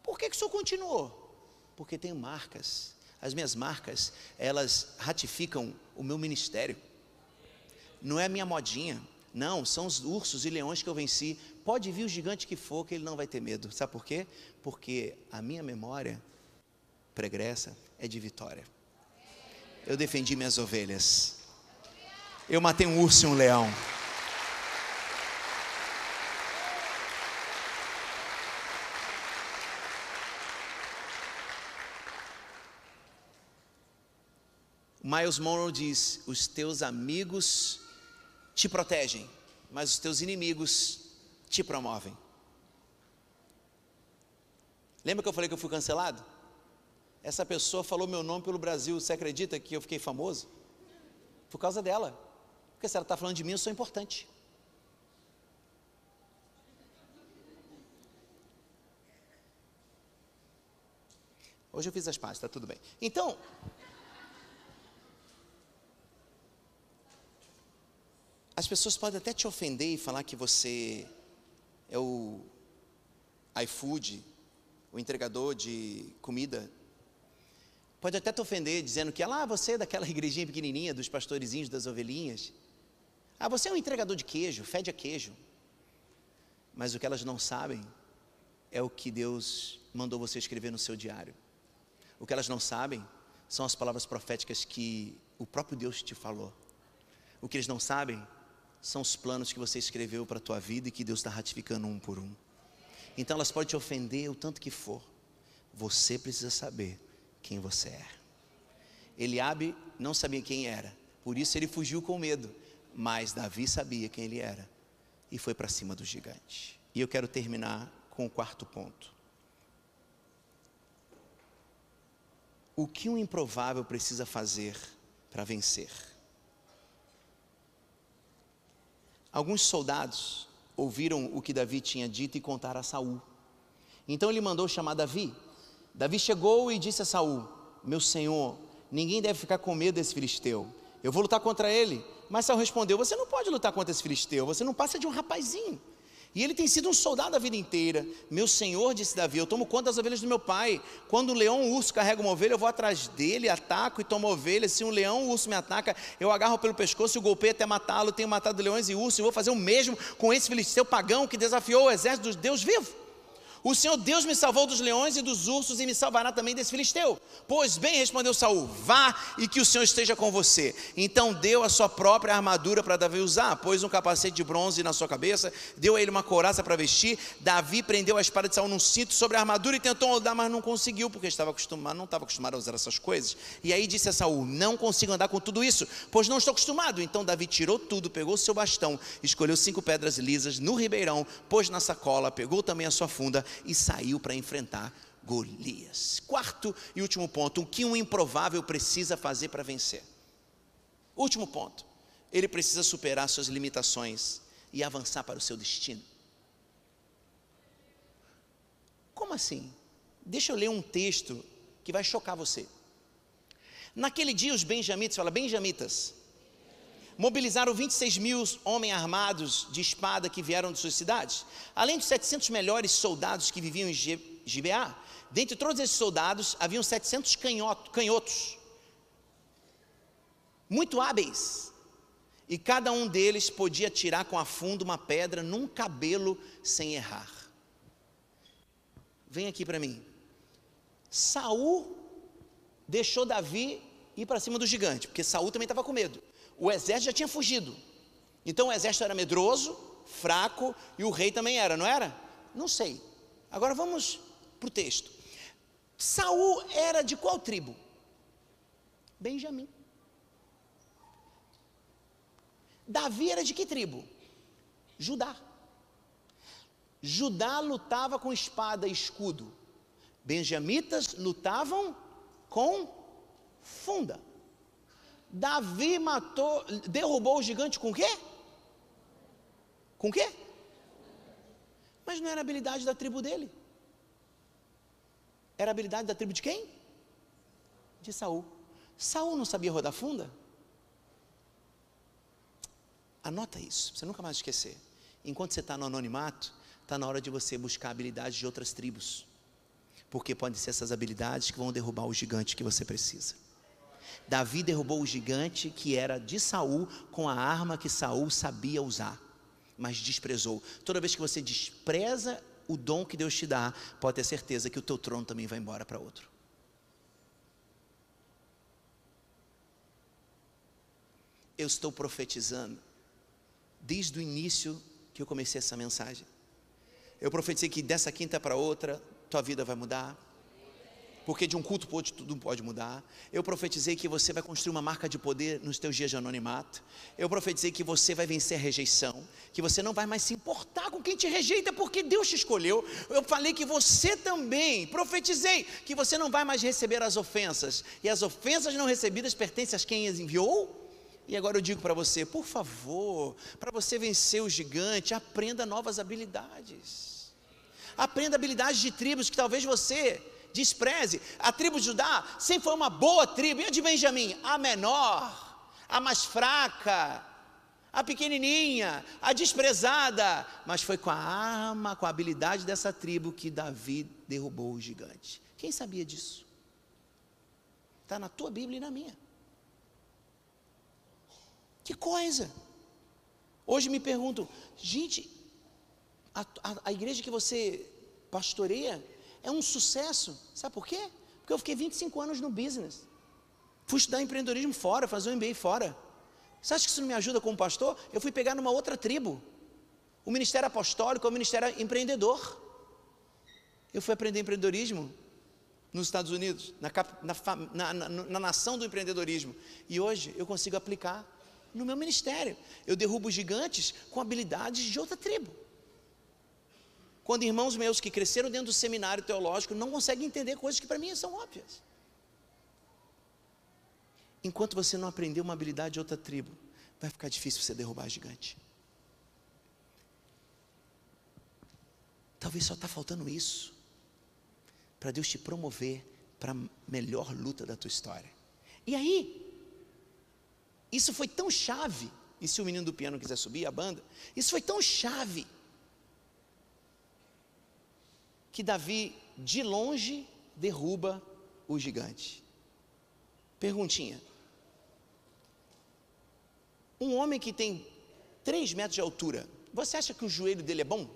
Por que, que o senhor continuou? Porque tem marcas as minhas marcas, elas ratificam o meu ministério. Não é a minha modinha, não, são os ursos e leões que eu venci. Pode vir o gigante que for, que ele não vai ter medo. Sabe por quê? Porque a minha memória pregressa é de vitória. Eu defendi minhas ovelhas. Eu matei um urso e um leão. Miles Monroe diz: Os teus amigos te protegem, mas os teus inimigos te promovem. Lembra que eu falei que eu fui cancelado? Essa pessoa falou meu nome pelo Brasil. Você acredita que eu fiquei famoso? Por causa dela. Porque se ela está falando de mim, eu sou importante. Hoje eu fiz as pazes, está tudo bem. Então, As pessoas podem até te ofender e falar que você é o iFood, o entregador de comida. Pode até te ofender dizendo que ah, você é daquela (laughs) igrejinha pequenininha dos pastorezinhos das ovelhinhas. Ah, você é um entregador de queijo, fede a queijo. Mas o que elas não sabem é o que Deus mandou você escrever no seu diário. O que elas não sabem são as palavras proféticas que o próprio Deus te falou. O que eles não sabem são os planos que você escreveu para a tua vida e que Deus está ratificando um por um. Então elas podem te ofender o tanto que for. Você precisa saber quem você é. Eliabe não sabia quem era, por isso ele fugiu com medo. Mas Davi sabia quem ele era e foi para cima do gigante. E eu quero terminar com o quarto ponto. O que um improvável precisa fazer para vencer. Alguns soldados ouviram o que Davi tinha dito e contaram a Saul. Então ele mandou chamar Davi. Davi chegou e disse a Saul: Meu senhor, ninguém deve ficar com medo desse filisteu. Eu vou lutar contra ele. Mas Saul respondeu: Você não pode lutar contra esse filisteu, você não passa de um rapazinho. E ele tem sido um soldado a vida inteira. Meu senhor, disse Davi, eu tomo conta das ovelhas do meu pai. Quando um leão um urso carrega uma ovelha, eu vou atrás dele, ataco e tomo ovelha. Se um leão um urso me ataca, eu agarro pelo pescoço e o golpeio até matá-lo. Tenho matado leões e ursos e vou fazer o mesmo com esse filisteu pagão que desafiou o exército dos Deus vivo. O Senhor Deus me salvou dos leões e dos ursos e me salvará também desse filisteu. Pois bem, respondeu Saul: Vá e que o Senhor esteja com você. Então deu a sua própria armadura para Davi usar, pôs um capacete de bronze na sua cabeça, deu a ele uma couraça para vestir. Davi prendeu a espada de Saul num cinto sobre a armadura e tentou andar, mas não conseguiu, porque estava acostumado, não estava acostumado a usar essas coisas. E aí disse a Saul: Não consigo andar com tudo isso, pois não estou acostumado. Então Davi tirou tudo, pegou seu bastão, escolheu cinco pedras lisas no ribeirão, pôs na sacola, pegou também a sua funda e saiu para enfrentar Golias. Quarto e último ponto: o que um improvável precisa fazer para vencer? Último ponto: ele precisa superar suas limitações e avançar para o seu destino. Como assim? Deixa eu ler um texto que vai chocar você. Naquele dia, os benjamitas, fala benjamitas, mobilizaram 26 mil homens armados de espada que vieram de suas cidades, além dos 700 melhores soldados que viviam em Gibeá. Dentre todos esses soldados, haviam 700 canhotos, canhotos, muito hábeis, e cada um deles podia tirar com a fundo uma pedra num cabelo sem errar. Vem aqui para mim. Saul deixou Davi ir para cima do gigante, porque Saul também estava com medo o exército já tinha fugido. Então o exército era medroso, fraco, e o rei também era, não era? Não sei. Agora vamos para o texto. Saul era de qual tribo? Benjamim. Davi era de que tribo? Judá. Judá lutava com espada e escudo. Benjamitas lutavam com funda. Davi matou, derrubou o gigante com quê? Com quê? Mas não era habilidade da tribo dele. Era habilidade da tribo de quem? De Saul. Saul não sabia rodar funda? Anota isso, você nunca mais esquecer. Enquanto você está no anonimato, está na hora de você buscar habilidades de outras tribos. Porque podem ser essas habilidades que vão derrubar o gigante que você precisa. Davi derrubou o gigante que era de Saul com a arma que Saul sabia usar, mas desprezou. Toda vez que você despreza o dom que Deus te dá, pode ter certeza que o teu trono também vai embora para outro. Eu estou profetizando desde o início que eu comecei essa mensagem. Eu profetizei que dessa quinta para outra, tua vida vai mudar, porque de um culto para outro tudo pode mudar. Eu profetizei que você vai construir uma marca de poder nos teus dias de anonimato. Eu profetizei que você vai vencer a rejeição, que você não vai mais se importar com quem te rejeita, porque Deus te escolheu. Eu falei que você também, profetizei que você não vai mais receber as ofensas, e as ofensas não recebidas pertencem a quem as enviou. E agora eu digo para você, por favor, para você vencer o gigante, aprenda novas habilidades. Aprenda habilidades de tribos que talvez você despreze. A tribo de Judá sempre foi uma boa tribo. E a de Benjamim? A menor, a mais fraca, a pequenininha, a desprezada. Mas foi com a arma, com a habilidade dessa tribo que Davi derrubou o gigante. Quem sabia disso? Está na tua Bíblia e na minha. Que coisa! Hoje me pergunto, gente, a, a, a igreja que você pastoreia é um sucesso. Sabe por quê? Porque eu fiquei 25 anos no business. Fui estudar empreendedorismo fora, fazer um MBA fora. Você acha que isso não me ajuda como pastor? Eu fui pegar numa outra tribo. O ministério apostólico é o ministério empreendedor. Eu fui aprender empreendedorismo nos Estados Unidos, na, na, na, na, nação do empreendedorismo. E hoje eu consigo aplicar no meu ministério. Eu derrubo gigantes com habilidades de outra tribo. Quando irmãos meus que cresceram dentro do seminário teológico não conseguem entender coisas que para mim são óbvias. enquanto você não aprender uma habilidade de outra tribo, vai ficar difícil você derrubar gigante. Talvez só está faltando isso para Deus te promover para a melhor luta da tua história. E aí, isso foi tão chave. E se o menino do piano quiser subir, a banda, isso foi tão chave que Davi, de longe, derruba o gigante. Perguntinha: um homem que tem 3 metros de altura, você acha que o joelho dele é bom? O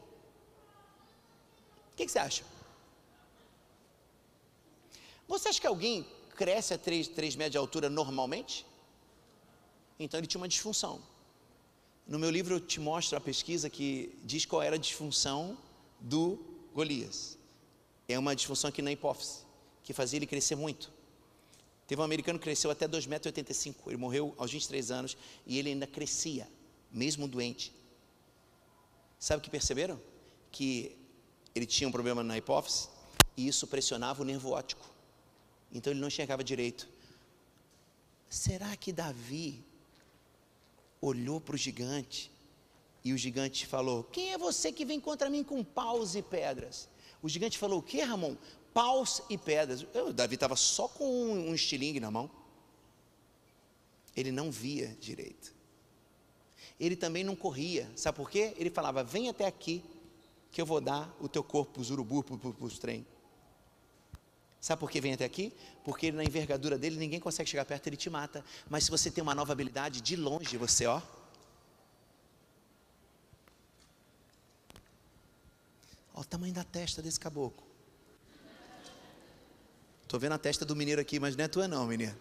que, que, você acha? Você acha que alguém cresce a 3, 3 metros de altura normalmente? Então ele tinha uma disfunção. No meu livro eu te mostro a pesquisa que diz qual era a disfunção do Golias. É uma disfunção aqui na hipófise, que fazia ele crescer muito. Teve um americano que cresceu até 2,85m. Ele morreu aos 23 anos e ele ainda crescia, mesmo doente. Sabe o que perceberam? Que ele tinha um problema na hipófise e isso pressionava o nervo óptico. Então ele não enxergava direito. Será que Davi olhou para o gigante e o gigante falou: Quem é você que vem contra mim com paus e pedras? O gigante falou: O que, Ramon? paus e pedras. Eu, Davi estava só com um, um estilingue na mão. Ele não via direito. Ele também não corria. Sabe por quê? Ele falava: Vem até aqui, que eu vou dar o teu corpo para os urubu, para os trem. Sabe por que vem até aqui? Porque na envergadura dele ninguém consegue chegar perto, ele te mata. Mas se você tem uma nova habilidade, de longe você, ó. Olha o tamanho da testa desse caboclo. Estou vendo a testa do mineiro aqui, mas não é tua não, menino.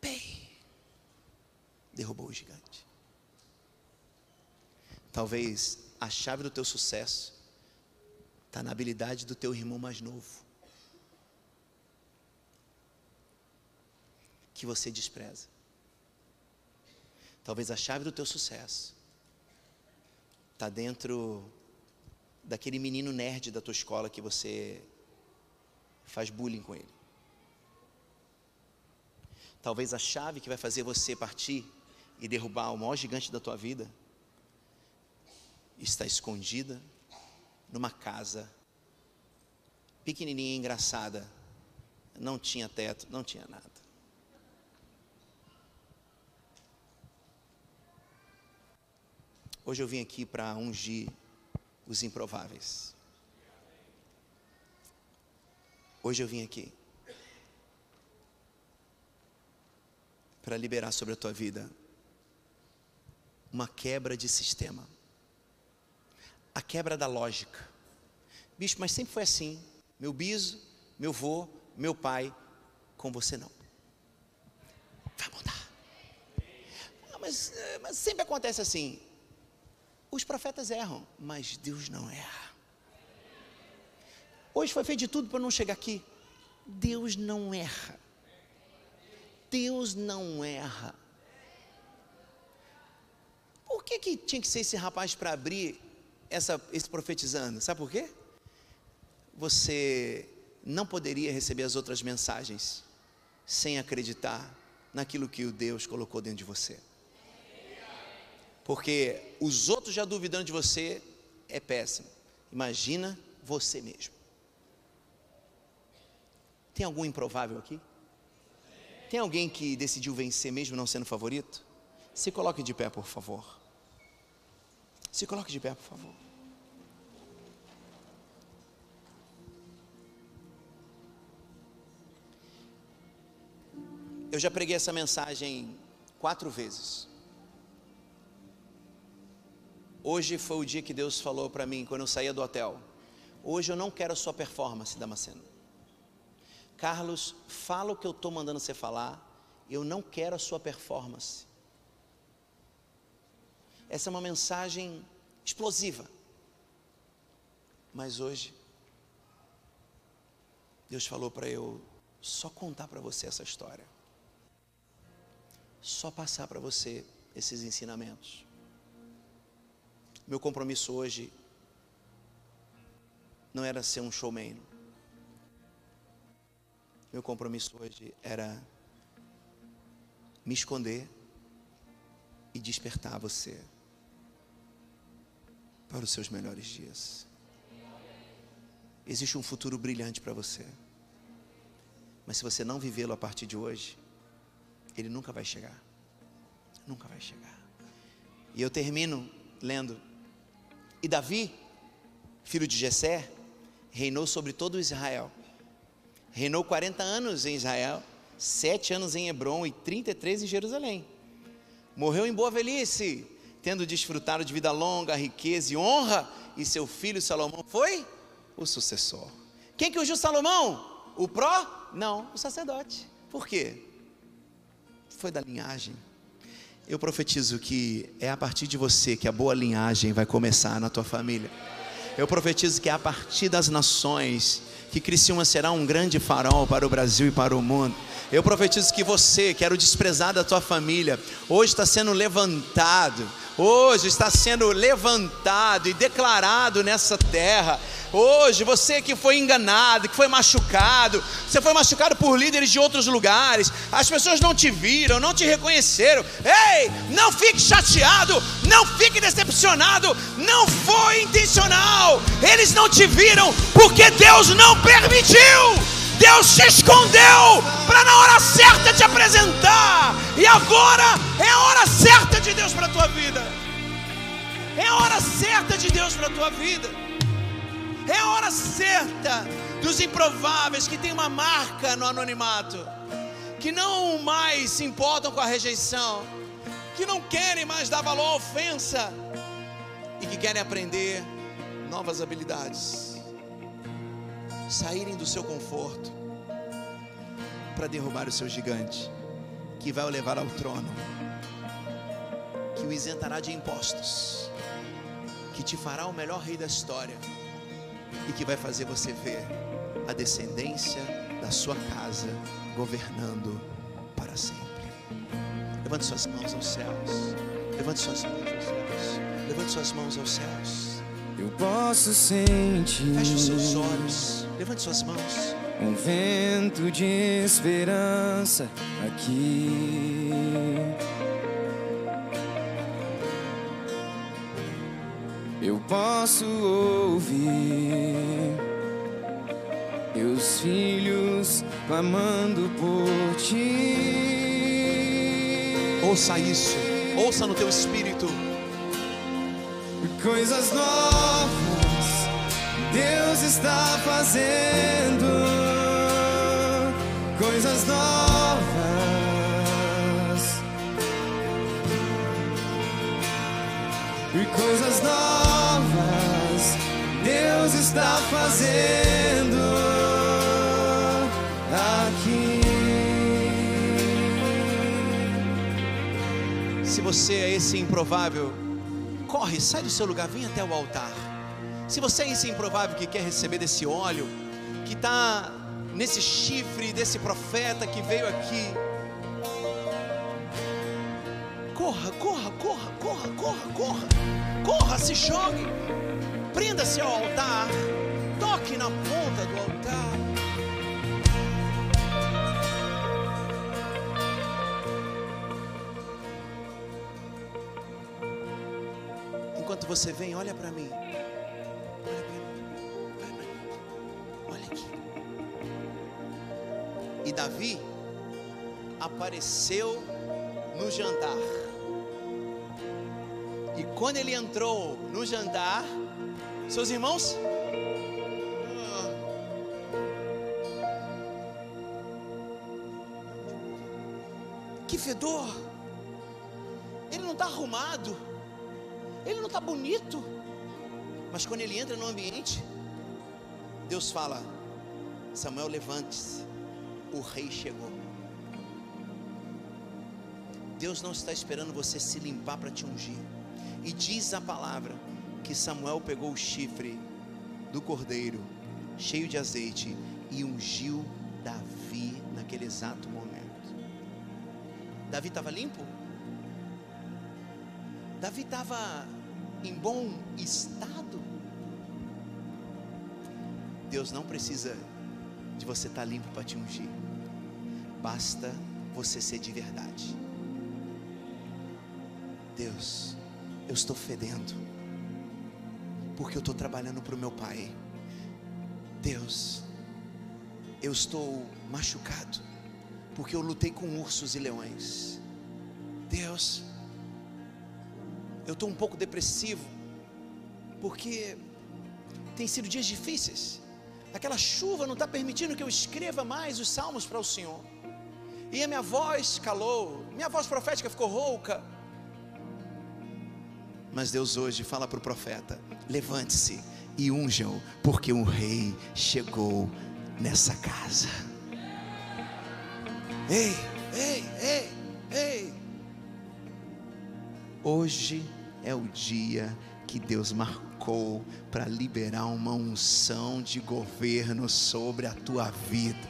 Bem, derrubou o gigante. Talvez a chave do teu sucesso está na habilidade do teu irmão mais novo. Que você despreza. Talvez a chave do teu sucesso está dentro daquele menino nerd da tua escola que você faz bullying com ele. Talvez a chave que vai fazer você partir e derrubar o maior gigante da tua vida está escondida numa casa pequenininha, engraçada, não tinha teto, não tinha nada. Hoje eu vim aqui para ungir os improváveis. Hoje eu vim aqui para liberar sobre a tua vida uma quebra de sistema, a quebra da lógica. Bicho, mas sempre foi assim. Meu biso, meu vô, meu pai, com você não. Vai mudar. Ah, mas, eh, mas sempre acontece assim. Os profetas erram, mas Deus não erra. Hoje foi feito de tudo para não chegar aqui. Deus não erra. Deus não erra. Por que, que tinha que ser esse rapaz para abrir essa, esse profetizando? Sabe por quê? Você não poderia receber as outras mensagens sem acreditar naquilo que o Deus colocou dentro de você. Porque os outros já duvidando de você é péssimo. Imagina você mesmo. Tem algum improvável aqui? Tem alguém que decidiu vencer mesmo não sendo favorito? Se coloque de pé, por favor. Se coloque de pé, por favor. Eu já preguei essa mensagem quatro vezes. Hoje foi o dia que Deus falou para mim quando eu saía do hotel. Hoje eu não quero a sua performance, Damasceno. Carlos, fala o que eu estou mandando você falar. Eu não quero a sua performance. Essa é uma mensagem explosiva. Mas hoje, Deus falou para eu só contar para você essa história. Só passar para você esses ensinamentos. Meu compromisso hoje não era ser um showman. Meu compromisso hoje era me esconder e despertar você para os seus melhores dias. Existe um futuro brilhante para você. Mas se você não vivê-lo a partir de hoje, ele nunca vai chegar. Nunca vai chegar. E eu termino lendo. E Davi, filho de Jessé, reinou sobre todo Israel. Reinou 40 anos em Israel, 7 anos em Hebron e 33 em Jerusalém. Morreu em boa velhice, tendo desfrutado de vida longa, riqueza e honra, e seu filho Salomão foi o sucessor. Quem que ungiu Salomão? O pró? Não, o sacerdote. Por quê? Foi da linhagem. Eu profetizo que é a partir de você que a boa linhagem vai começar na tua família. Eu profetizo que é a partir das nações que Criciúma será um grande farol para o Brasil e para o mundo. Eu profetizo que você, que era o desprezado da tua família, hoje está sendo levantado, hoje está sendo levantado e declarado nessa terra. Hoje, você que foi enganado, que foi machucado, você foi machucado por líderes de outros lugares, as pessoas não te viram, não te reconheceram. Ei, não fique chateado, não fique decepcionado, não foi intencional. Eles não te viram porque Deus não permitiu. Deus te escondeu para na hora certa te apresentar. E agora é a hora certa de Deus para a tua vida. É a hora certa de Deus para a tua vida. É a hora certa dos improváveis que tem uma marca no anonimato, que não mais se importam com a rejeição, que não querem mais dar valor à ofensa e que querem aprender novas habilidades, saírem do seu conforto para derrubar o seu gigante, que vai o levar ao trono, que o isentará de impostos, que te fará o melhor rei da história e que vai fazer você ver a descendência da sua casa governando para sempre. Levante suas mãos aos céus. Levante suas mãos aos céus. Levante suas mãos aos céus. Eu posso sentir. Feche os seus olhos. Levante suas mãos. Um vento de esperança aqui. Eu posso ouvir teus filhos clamando por ti. Ouça isso. Ouça no teu espírito. Coisas novas Deus está fazendo. Coisas novas. E coisas novas Deus está fazendo aqui. Se você é esse improvável, corre, sai do seu lugar, vem até o altar. Se você é esse improvável que quer receber desse óleo, que está nesse chifre desse profeta que veio aqui, corra, corra, corra, corra, corra, corra, corra, se jogue, prenda-se ao altar, toque na ponta do altar. Você vem, olha para mim. Olha para mim. Olha para mim. Olha aqui. E Davi apareceu no jantar. E quando ele entrou no jantar, seus irmãos. Que fedor! Ele não está arrumado, ele não está bonito, mas quando ele entra no ambiente, Deus fala: Samuel, levante-se, o rei chegou. Deus não está esperando você se limpar para te ungir. E diz a palavra que Samuel pegou o chifre do cordeiro, cheio de azeite, e ungiu Davi naquele exato momento. Davi estava limpo? Davi estava em bom estado? Deus não precisa de você estar limpo para te ungir. Basta você ser de verdade. Deus, eu estou fedendo, porque eu estou trabalhando para o meu Pai. Deus, eu estou machucado, porque eu lutei com ursos e leões. Deus, eu estou um pouco depressivo, porque tem sido dias difíceis. Aquela chuva não está permitindo que eu escreva mais os salmos para o Senhor. E a minha voz calou, minha voz profética ficou rouca. Mas Deus hoje fala para o profeta: levante-se e unjam, porque um rei chegou nessa casa. Ei, ei, ei. Hoje é o dia que Deus marcou para liberar uma unção de governo sobre a tua vida.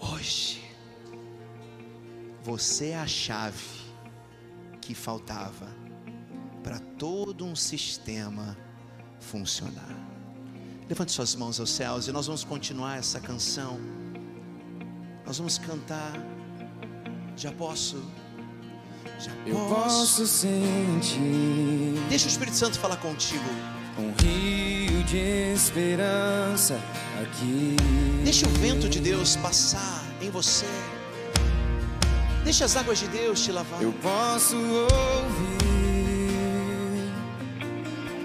Hoje, você é a chave que faltava para todo um sistema funcionar. Levante suas mãos aos céus e nós vamos continuar essa canção. Nós vamos cantar. Já posso Eu posso sentir Deixa o Espírito Santo falar contigo. um rio de esperança aqui. Deixa o vento de Deus passar em você. Deixa as águas de Deus te lavar. Eu posso ouvir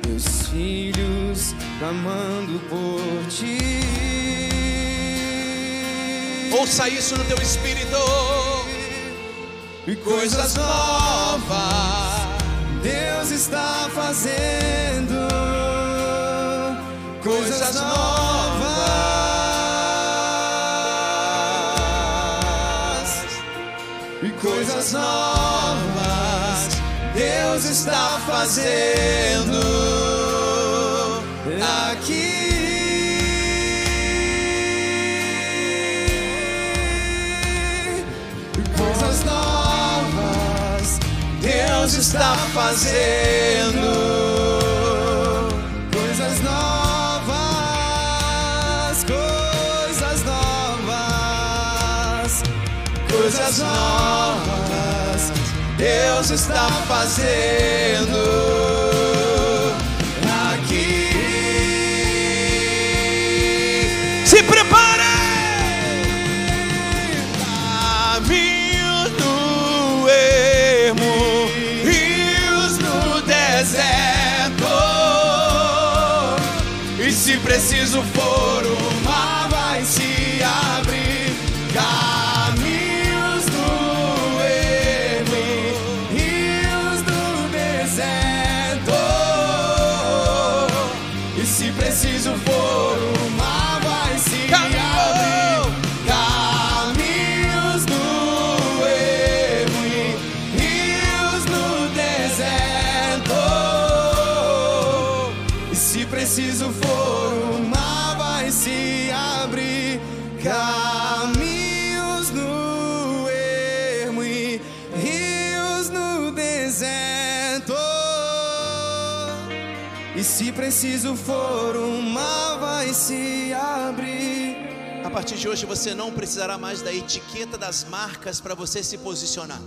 meus filhos clamando por ti. Ouça isso no teu espírito. E coisas novas Deus está fazendo. Coisas novas. E coisas novas Deus está fazendo aqui. Deus está fazendo. Coisas novas, coisas novas, coisas novas. Deus está fazendo se preciso for, preciso for, o mar vai se abrir. A partir de hoje você não precisará mais da etiqueta das marcas para você se posicionar.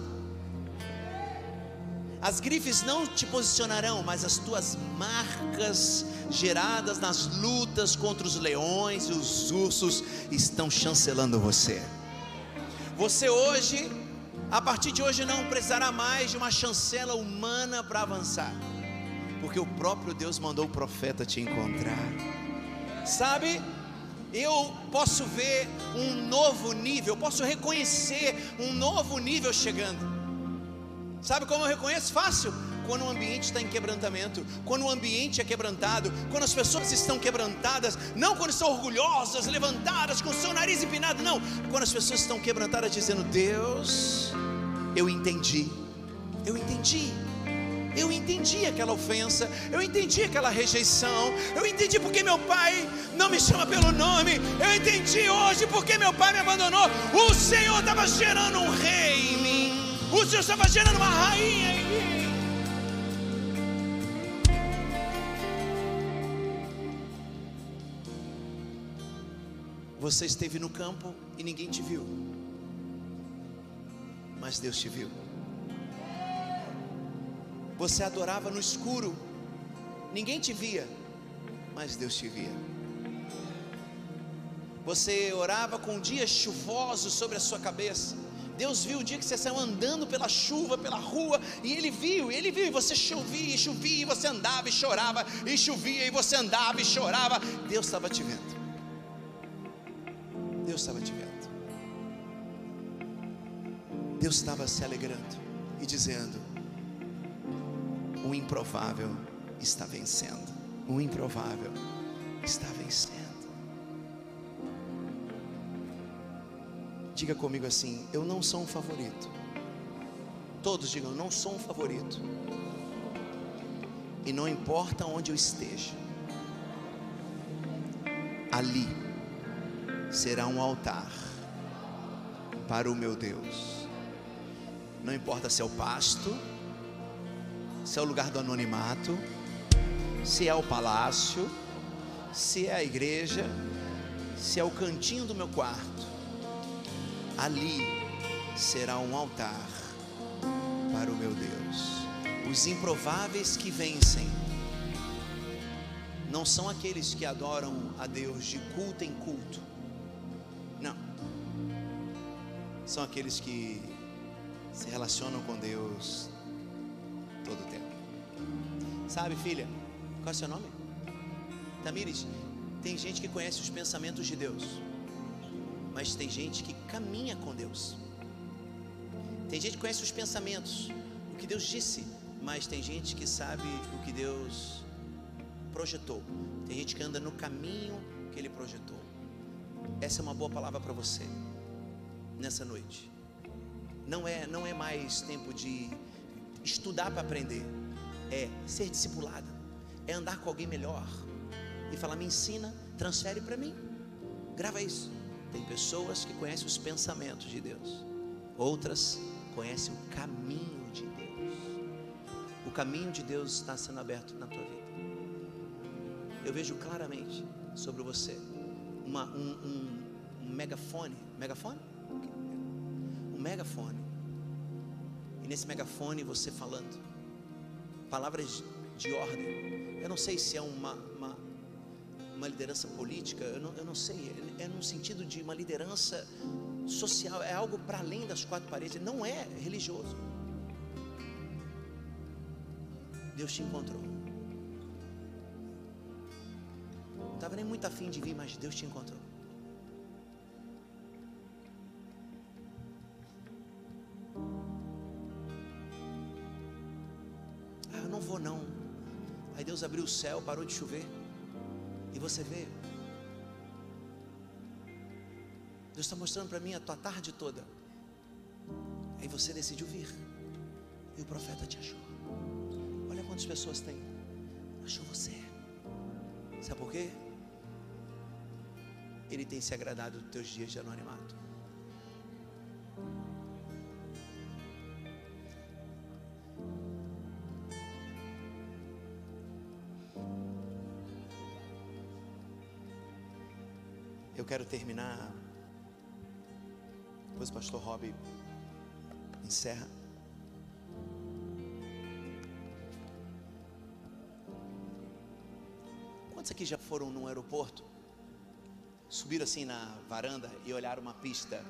As grifes não te posicionarão, mas as tuas marcas geradas nas lutas contra os leões e os ursos estão chancelando você. Você hoje, a partir de hoje, não precisará mais de uma chancela humana para avançar, porque o próprio Deus mandou o profeta te encontrar. Sabe? Eu posso ver um novo nível, posso reconhecer um novo nível chegando. Sabe como eu reconheço? Fácil. Quando o ambiente está em quebrantamento, quando o ambiente é quebrantado, quando as pessoas estão quebrantadas, não quando estão orgulhosas, levantadas, com o seu nariz empinado, não. Quando as pessoas estão quebrantadas, dizendo: Deus, eu entendi, eu entendi. Eu entendi aquela ofensa, eu entendi aquela rejeição, eu entendi porque meu pai não me chama pelo nome, eu entendi hoje porque meu pai me abandonou. O Senhor estava gerando um rei em mim, o Senhor estava gerando uma rainha em mim. Você esteve no campo e ninguém te viu, mas Deus te viu. Você adorava no escuro, ninguém te via, mas Deus te via. Você orava com dias chuvosos sobre a sua cabeça. Deus viu o dia que você saiu andando pela chuva, pela rua, e Ele viu, Ele viu, e você chovia, e chovia, e você andava e chorava, e chovia, e você andava e chorava. Deus estava te vendo. Deus estava te vendo. Deus estava se alegrando e dizendo: o improvável está vencendo. O improvável está vencendo. Diga comigo assim: eu não sou um favorito. Todos digam: não sou um favorito. E não importa onde eu esteja, ali será um altar para o meu Deus. Não importa se é o pasto, se é o lugar do anonimato, se é o palácio, se é a igreja, se é o cantinho do meu quarto, ali será um altar para o meu Deus. Os improváveis que vencem não são aqueles que adoram a Deus de culto em culto, não, são aqueles que se relacionam com Deus. Sabe, filha, qual é o seu nome? Tamires, tem gente que conhece os pensamentos de Deus, mas tem gente que caminha com Deus. Tem gente que conhece os pensamentos, o que Deus disse, mas tem gente que sabe o que Deus projetou. Tem gente que anda no caminho que Ele projetou. Essa é uma boa palavra para você nessa noite. Não é, não é mais tempo de estudar para aprender, é ser discipulada, é andar com alguém melhor e falar: me ensina, transfere para mim. Grava isso. Tem pessoas que conhecem os pensamentos de Deus, outras conhecem o caminho de Deus. O caminho de Deus está sendo aberto na tua vida. Eu vejo claramente sobre você uma, um, um, um megafone. Megafone? Um megafone nesse megafone você falando palavras de ordem. Eu não sei se é uma, uma, uma liderança política, eu não, eu não sei, é, no sentido de uma liderança social, é algo para além das quatro paredes, não é religioso. Deus te encontrou. Não estava nem muito afim de vir, mas Deus te encontrou. Deus abriu o céu, parou de chover. E você vê. Deus está mostrando para mim a tua tarde toda. Aí você decidiu vir. E o profeta te achou. Olha quantas pessoas tem. Achou você. Sabe por quê? Ele tem se agradado dos teus dias de anonimato. Quero terminar. Depois o pastor Rob encerra. Quantos aqui já foram num aeroporto? Subiram assim na varanda e olharam uma pista,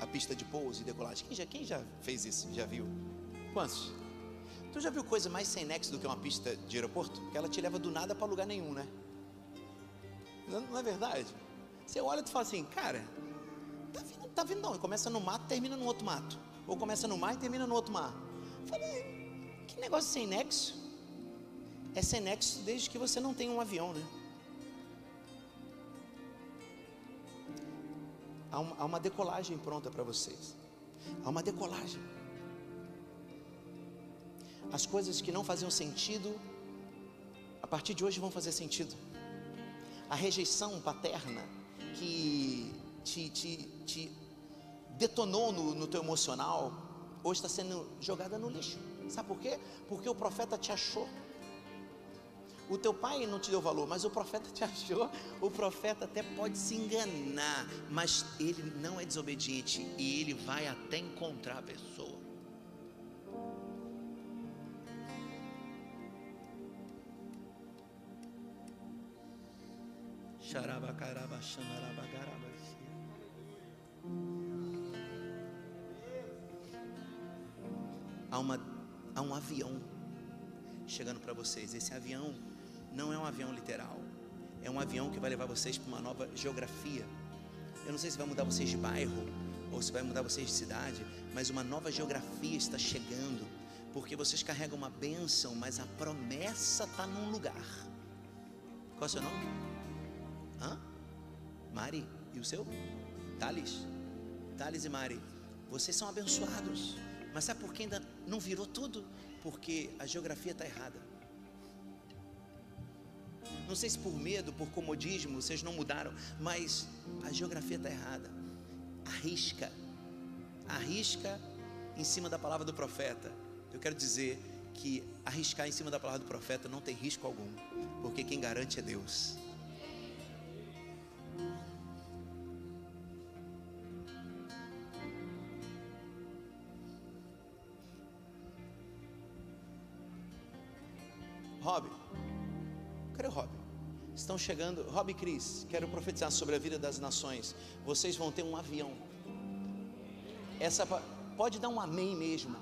a pista de pouso e decolagem. Quem já, quem já fez isso? Já viu? Quantos? Tu já viu coisa mais sem nexo do que uma pista de aeroporto? Porque ela te leva do nada para lugar nenhum, né? Não, não é verdade? Você olha e fala assim, cara, tá vindo, tá vindo não. Começa no mato, termina no outro mato. Ou começa no mar e termina no outro mar. Falei, que negócio sem nexo? É sem nexo desde que você não tem um avião, né? Há uma, há uma decolagem pronta para vocês. Há uma decolagem. As coisas que não faziam sentido, a partir de hoje vão fazer sentido. A rejeição paterna que te, te, te detonou no, no teu emocional, hoje está sendo jogada no lixo. Sabe por quê? Porque o profeta te achou. O teu pai não te deu valor, mas o profeta (laughs) te achou. O profeta até pode se enganar, mas ele não é desobediente e ele vai até encontrar a pessoa. Há, uma, há um avião chegando para vocês. Esse avião não é um avião literal, é um avião que vai levar vocês para uma nova geografia. Eu não sei se vai mudar vocês de bairro ou se vai mudar vocês de cidade, mas uma nova geografia está chegando, porque vocês carregam uma bênção, mas a promessa está num lugar. Qual é o seu nome? Hã? Mari, e o seu? Thales. Thales e Mari, vocês são abençoados. Mas sabe por que ainda não virou tudo? Porque a geografia está errada. Não sei se por medo, por comodismo, vocês não mudaram, mas a geografia está errada. Arrisca, arrisca em cima da palavra do profeta. Eu quero dizer que arriscar em cima da palavra do profeta não tem risco algum, porque quem garante é Deus. Estão chegando, Rob Cris, quero profetizar sobre a vida das nações. Vocês vão ter um avião. Essa pode dar um amém mesmo.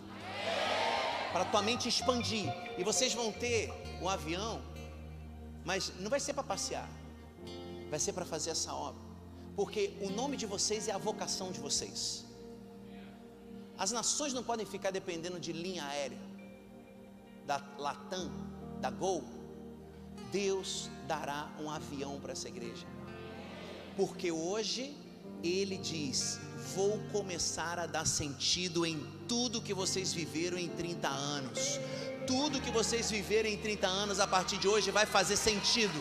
Para tua mente expandir. E vocês vão ter um avião, mas não vai ser para passear. Vai ser para fazer essa obra. Porque o nome de vocês é a vocação de vocês. As nações não podem ficar dependendo de linha aérea, da Latam, da Gol, Deus dará um avião para essa igreja. Porque hoje ele diz: Vou começar a dar sentido em tudo que vocês viveram em 30 anos. Tudo que vocês viveram em 30 anos a partir de hoje vai fazer sentido.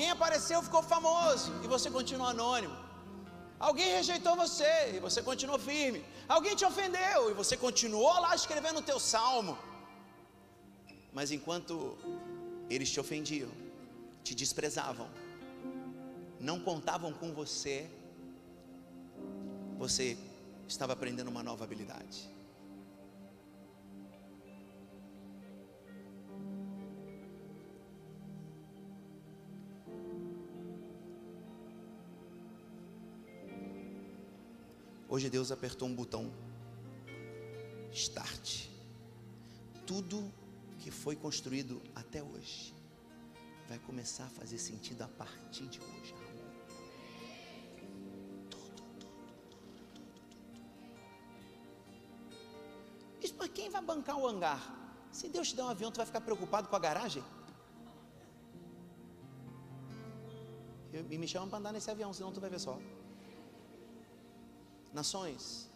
Alguém apareceu, ficou famoso e você continua anônimo. Alguém rejeitou você e você continuou firme. Alguém te ofendeu e você continuou lá escrevendo o teu salmo. Mas enquanto eles te ofendiam, te desprezavam, não contavam com você, você estava aprendendo uma nova habilidade. Hoje Deus apertou um botão. Start. Tudo que foi construído até hoje vai começar a fazer sentido a partir de hoje. Tudo. Mas quem vai bancar o hangar? Se Deus te der um avião, tu vai ficar preocupado com a garagem? E me chamam para andar nesse avião, senão tu vai ver só nações.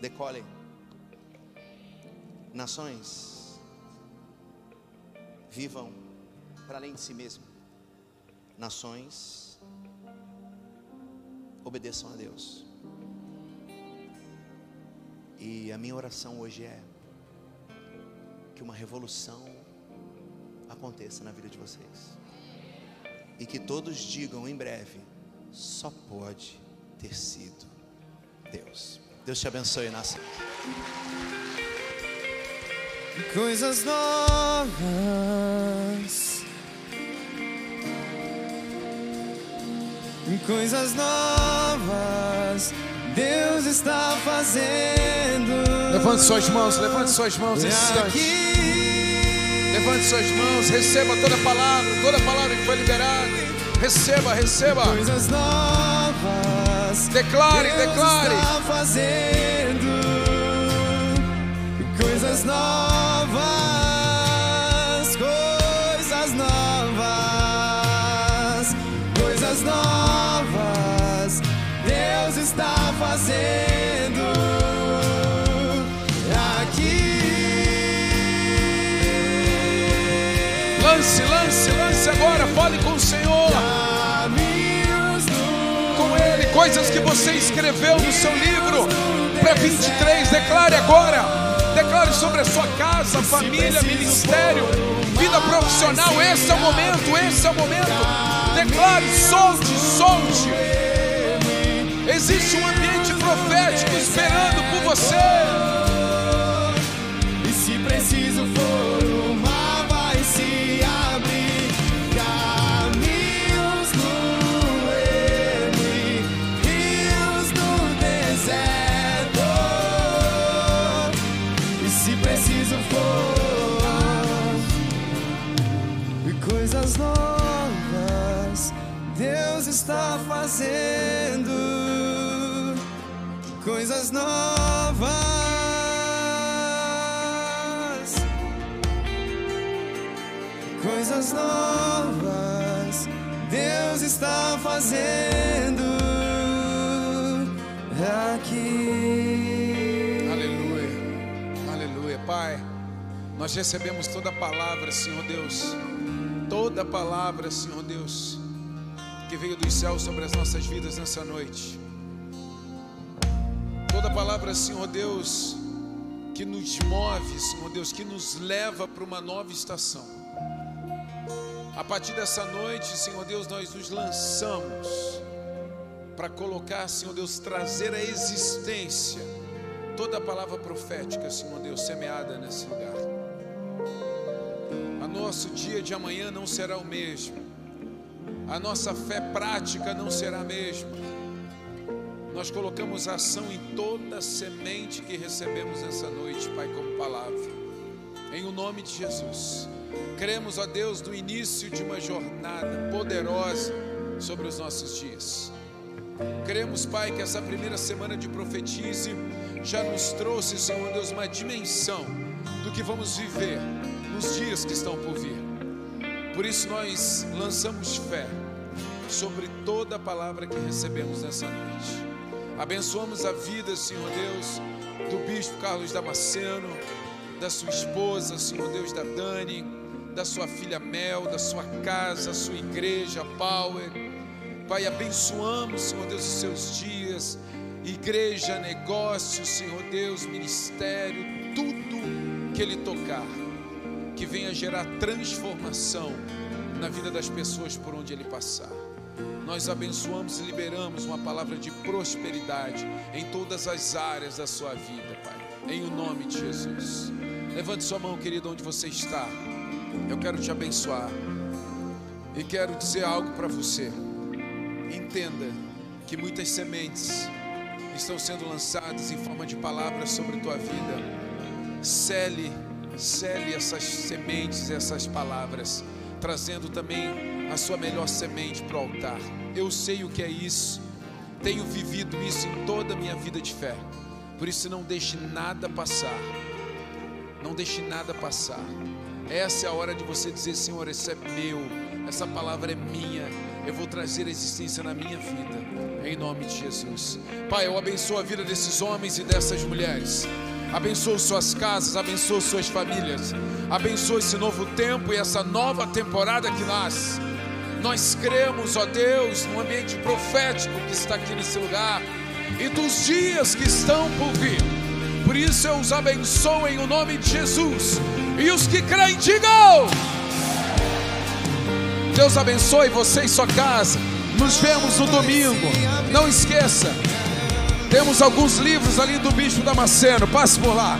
Decolem. Nações. Vivam para além de si mesmo. Nações. Obedeçam a Deus. E a minha oração hoje é que uma revolução aconteça na vida de vocês e que todos digam em breve: só pode ter sido Deus. Deus te abençoe, nação. Coisas novas. Coisas novas. Deus está fazendo. Levante suas mãos, levante suas mãos esse Levante suas mãos, receba toda a palavra, toda a palavra que foi liberada. Receba, receba. Coisas novas. Declare, Deus declare. Está fazendo coisas novas, coisas novas, coisas novas. Deus está fazendo. Lance, lance, lance agora. Fale com o Senhor. Com Ele, coisas que você escreveu no seu livro para 23. Declare agora. Declare sobre a sua casa, família, ministério, vida profissional. Esse é o momento, esse é o momento. Declare, solte, solte. Existe um ambiente profético esperando por você. E se preciso fazendo. Coisas novas. coisas novas Deus está fazendo aqui. Aleluia, aleluia. Pai, nós recebemos toda a palavra, Senhor Deus, toda a palavra, Senhor Deus, que veio dos céus sobre as nossas vidas nessa noite. Toda palavra, Senhor Deus, que nos move, Senhor Deus, que nos leva para uma nova estação. A partir dessa noite, Senhor Deus, nós nos lançamos para colocar, Senhor Deus, trazer à existência toda a palavra profética, Senhor Deus, semeada nesse lugar. A nosso dia de amanhã não será o mesmo, a nossa fé prática não será a mesma. Nós colocamos ação em toda semente que recebemos essa noite, Pai, como palavra, em o nome de Jesus. Cremos, ó Deus, no início de uma jornada poderosa sobre os nossos dias. Cremos, Pai, que essa primeira semana de profetize já nos trouxe, Senhor Deus, uma dimensão do que vamos viver nos dias que estão por vir. Por isso nós lançamos fé sobre toda a palavra que recebemos nessa noite. Abençoamos a vida, Senhor Deus, do bispo Carlos Damasceno, da sua esposa, Senhor Deus, da Dani, da sua filha Mel, da sua casa, sua igreja, Power. Pai, abençoamos, Senhor Deus, os seus dias, igreja, negócio, Senhor Deus, ministério, tudo que Ele tocar, que venha gerar transformação na vida das pessoas por onde Ele passar. Nós abençoamos e liberamos uma palavra de prosperidade em todas as áreas da sua vida, Pai, em o nome de Jesus. Levante sua mão, querido, onde você está. Eu quero te abençoar e quero dizer algo para você. Entenda que muitas sementes estão sendo lançadas em forma de palavras sobre tua vida. Cele, cele essas sementes, essas palavras, trazendo também a sua melhor semente para o altar. Eu sei o que é isso, tenho vivido isso em toda a minha vida de fé. Por isso, não deixe nada passar. Não deixe nada passar. Essa é a hora de você dizer: Senhor, isso é meu, essa palavra é minha, eu vou trazer a existência na minha vida, em nome de Jesus. Pai, eu abençoo a vida desses homens e dessas mulheres, abençoo suas casas, abençoo suas famílias, abençoo esse novo tempo e essa nova temporada que nasce. Nós cremos, ó Deus, no ambiente profético que está aqui nesse lugar e dos dias que estão por vir. Por isso eu os abençoo em o nome de Jesus. E os que creem, digam: Deus abençoe você e sua casa. Nos vemos no domingo. Não esqueça, temos alguns livros ali do Bispo Damasceno. Passe por lá.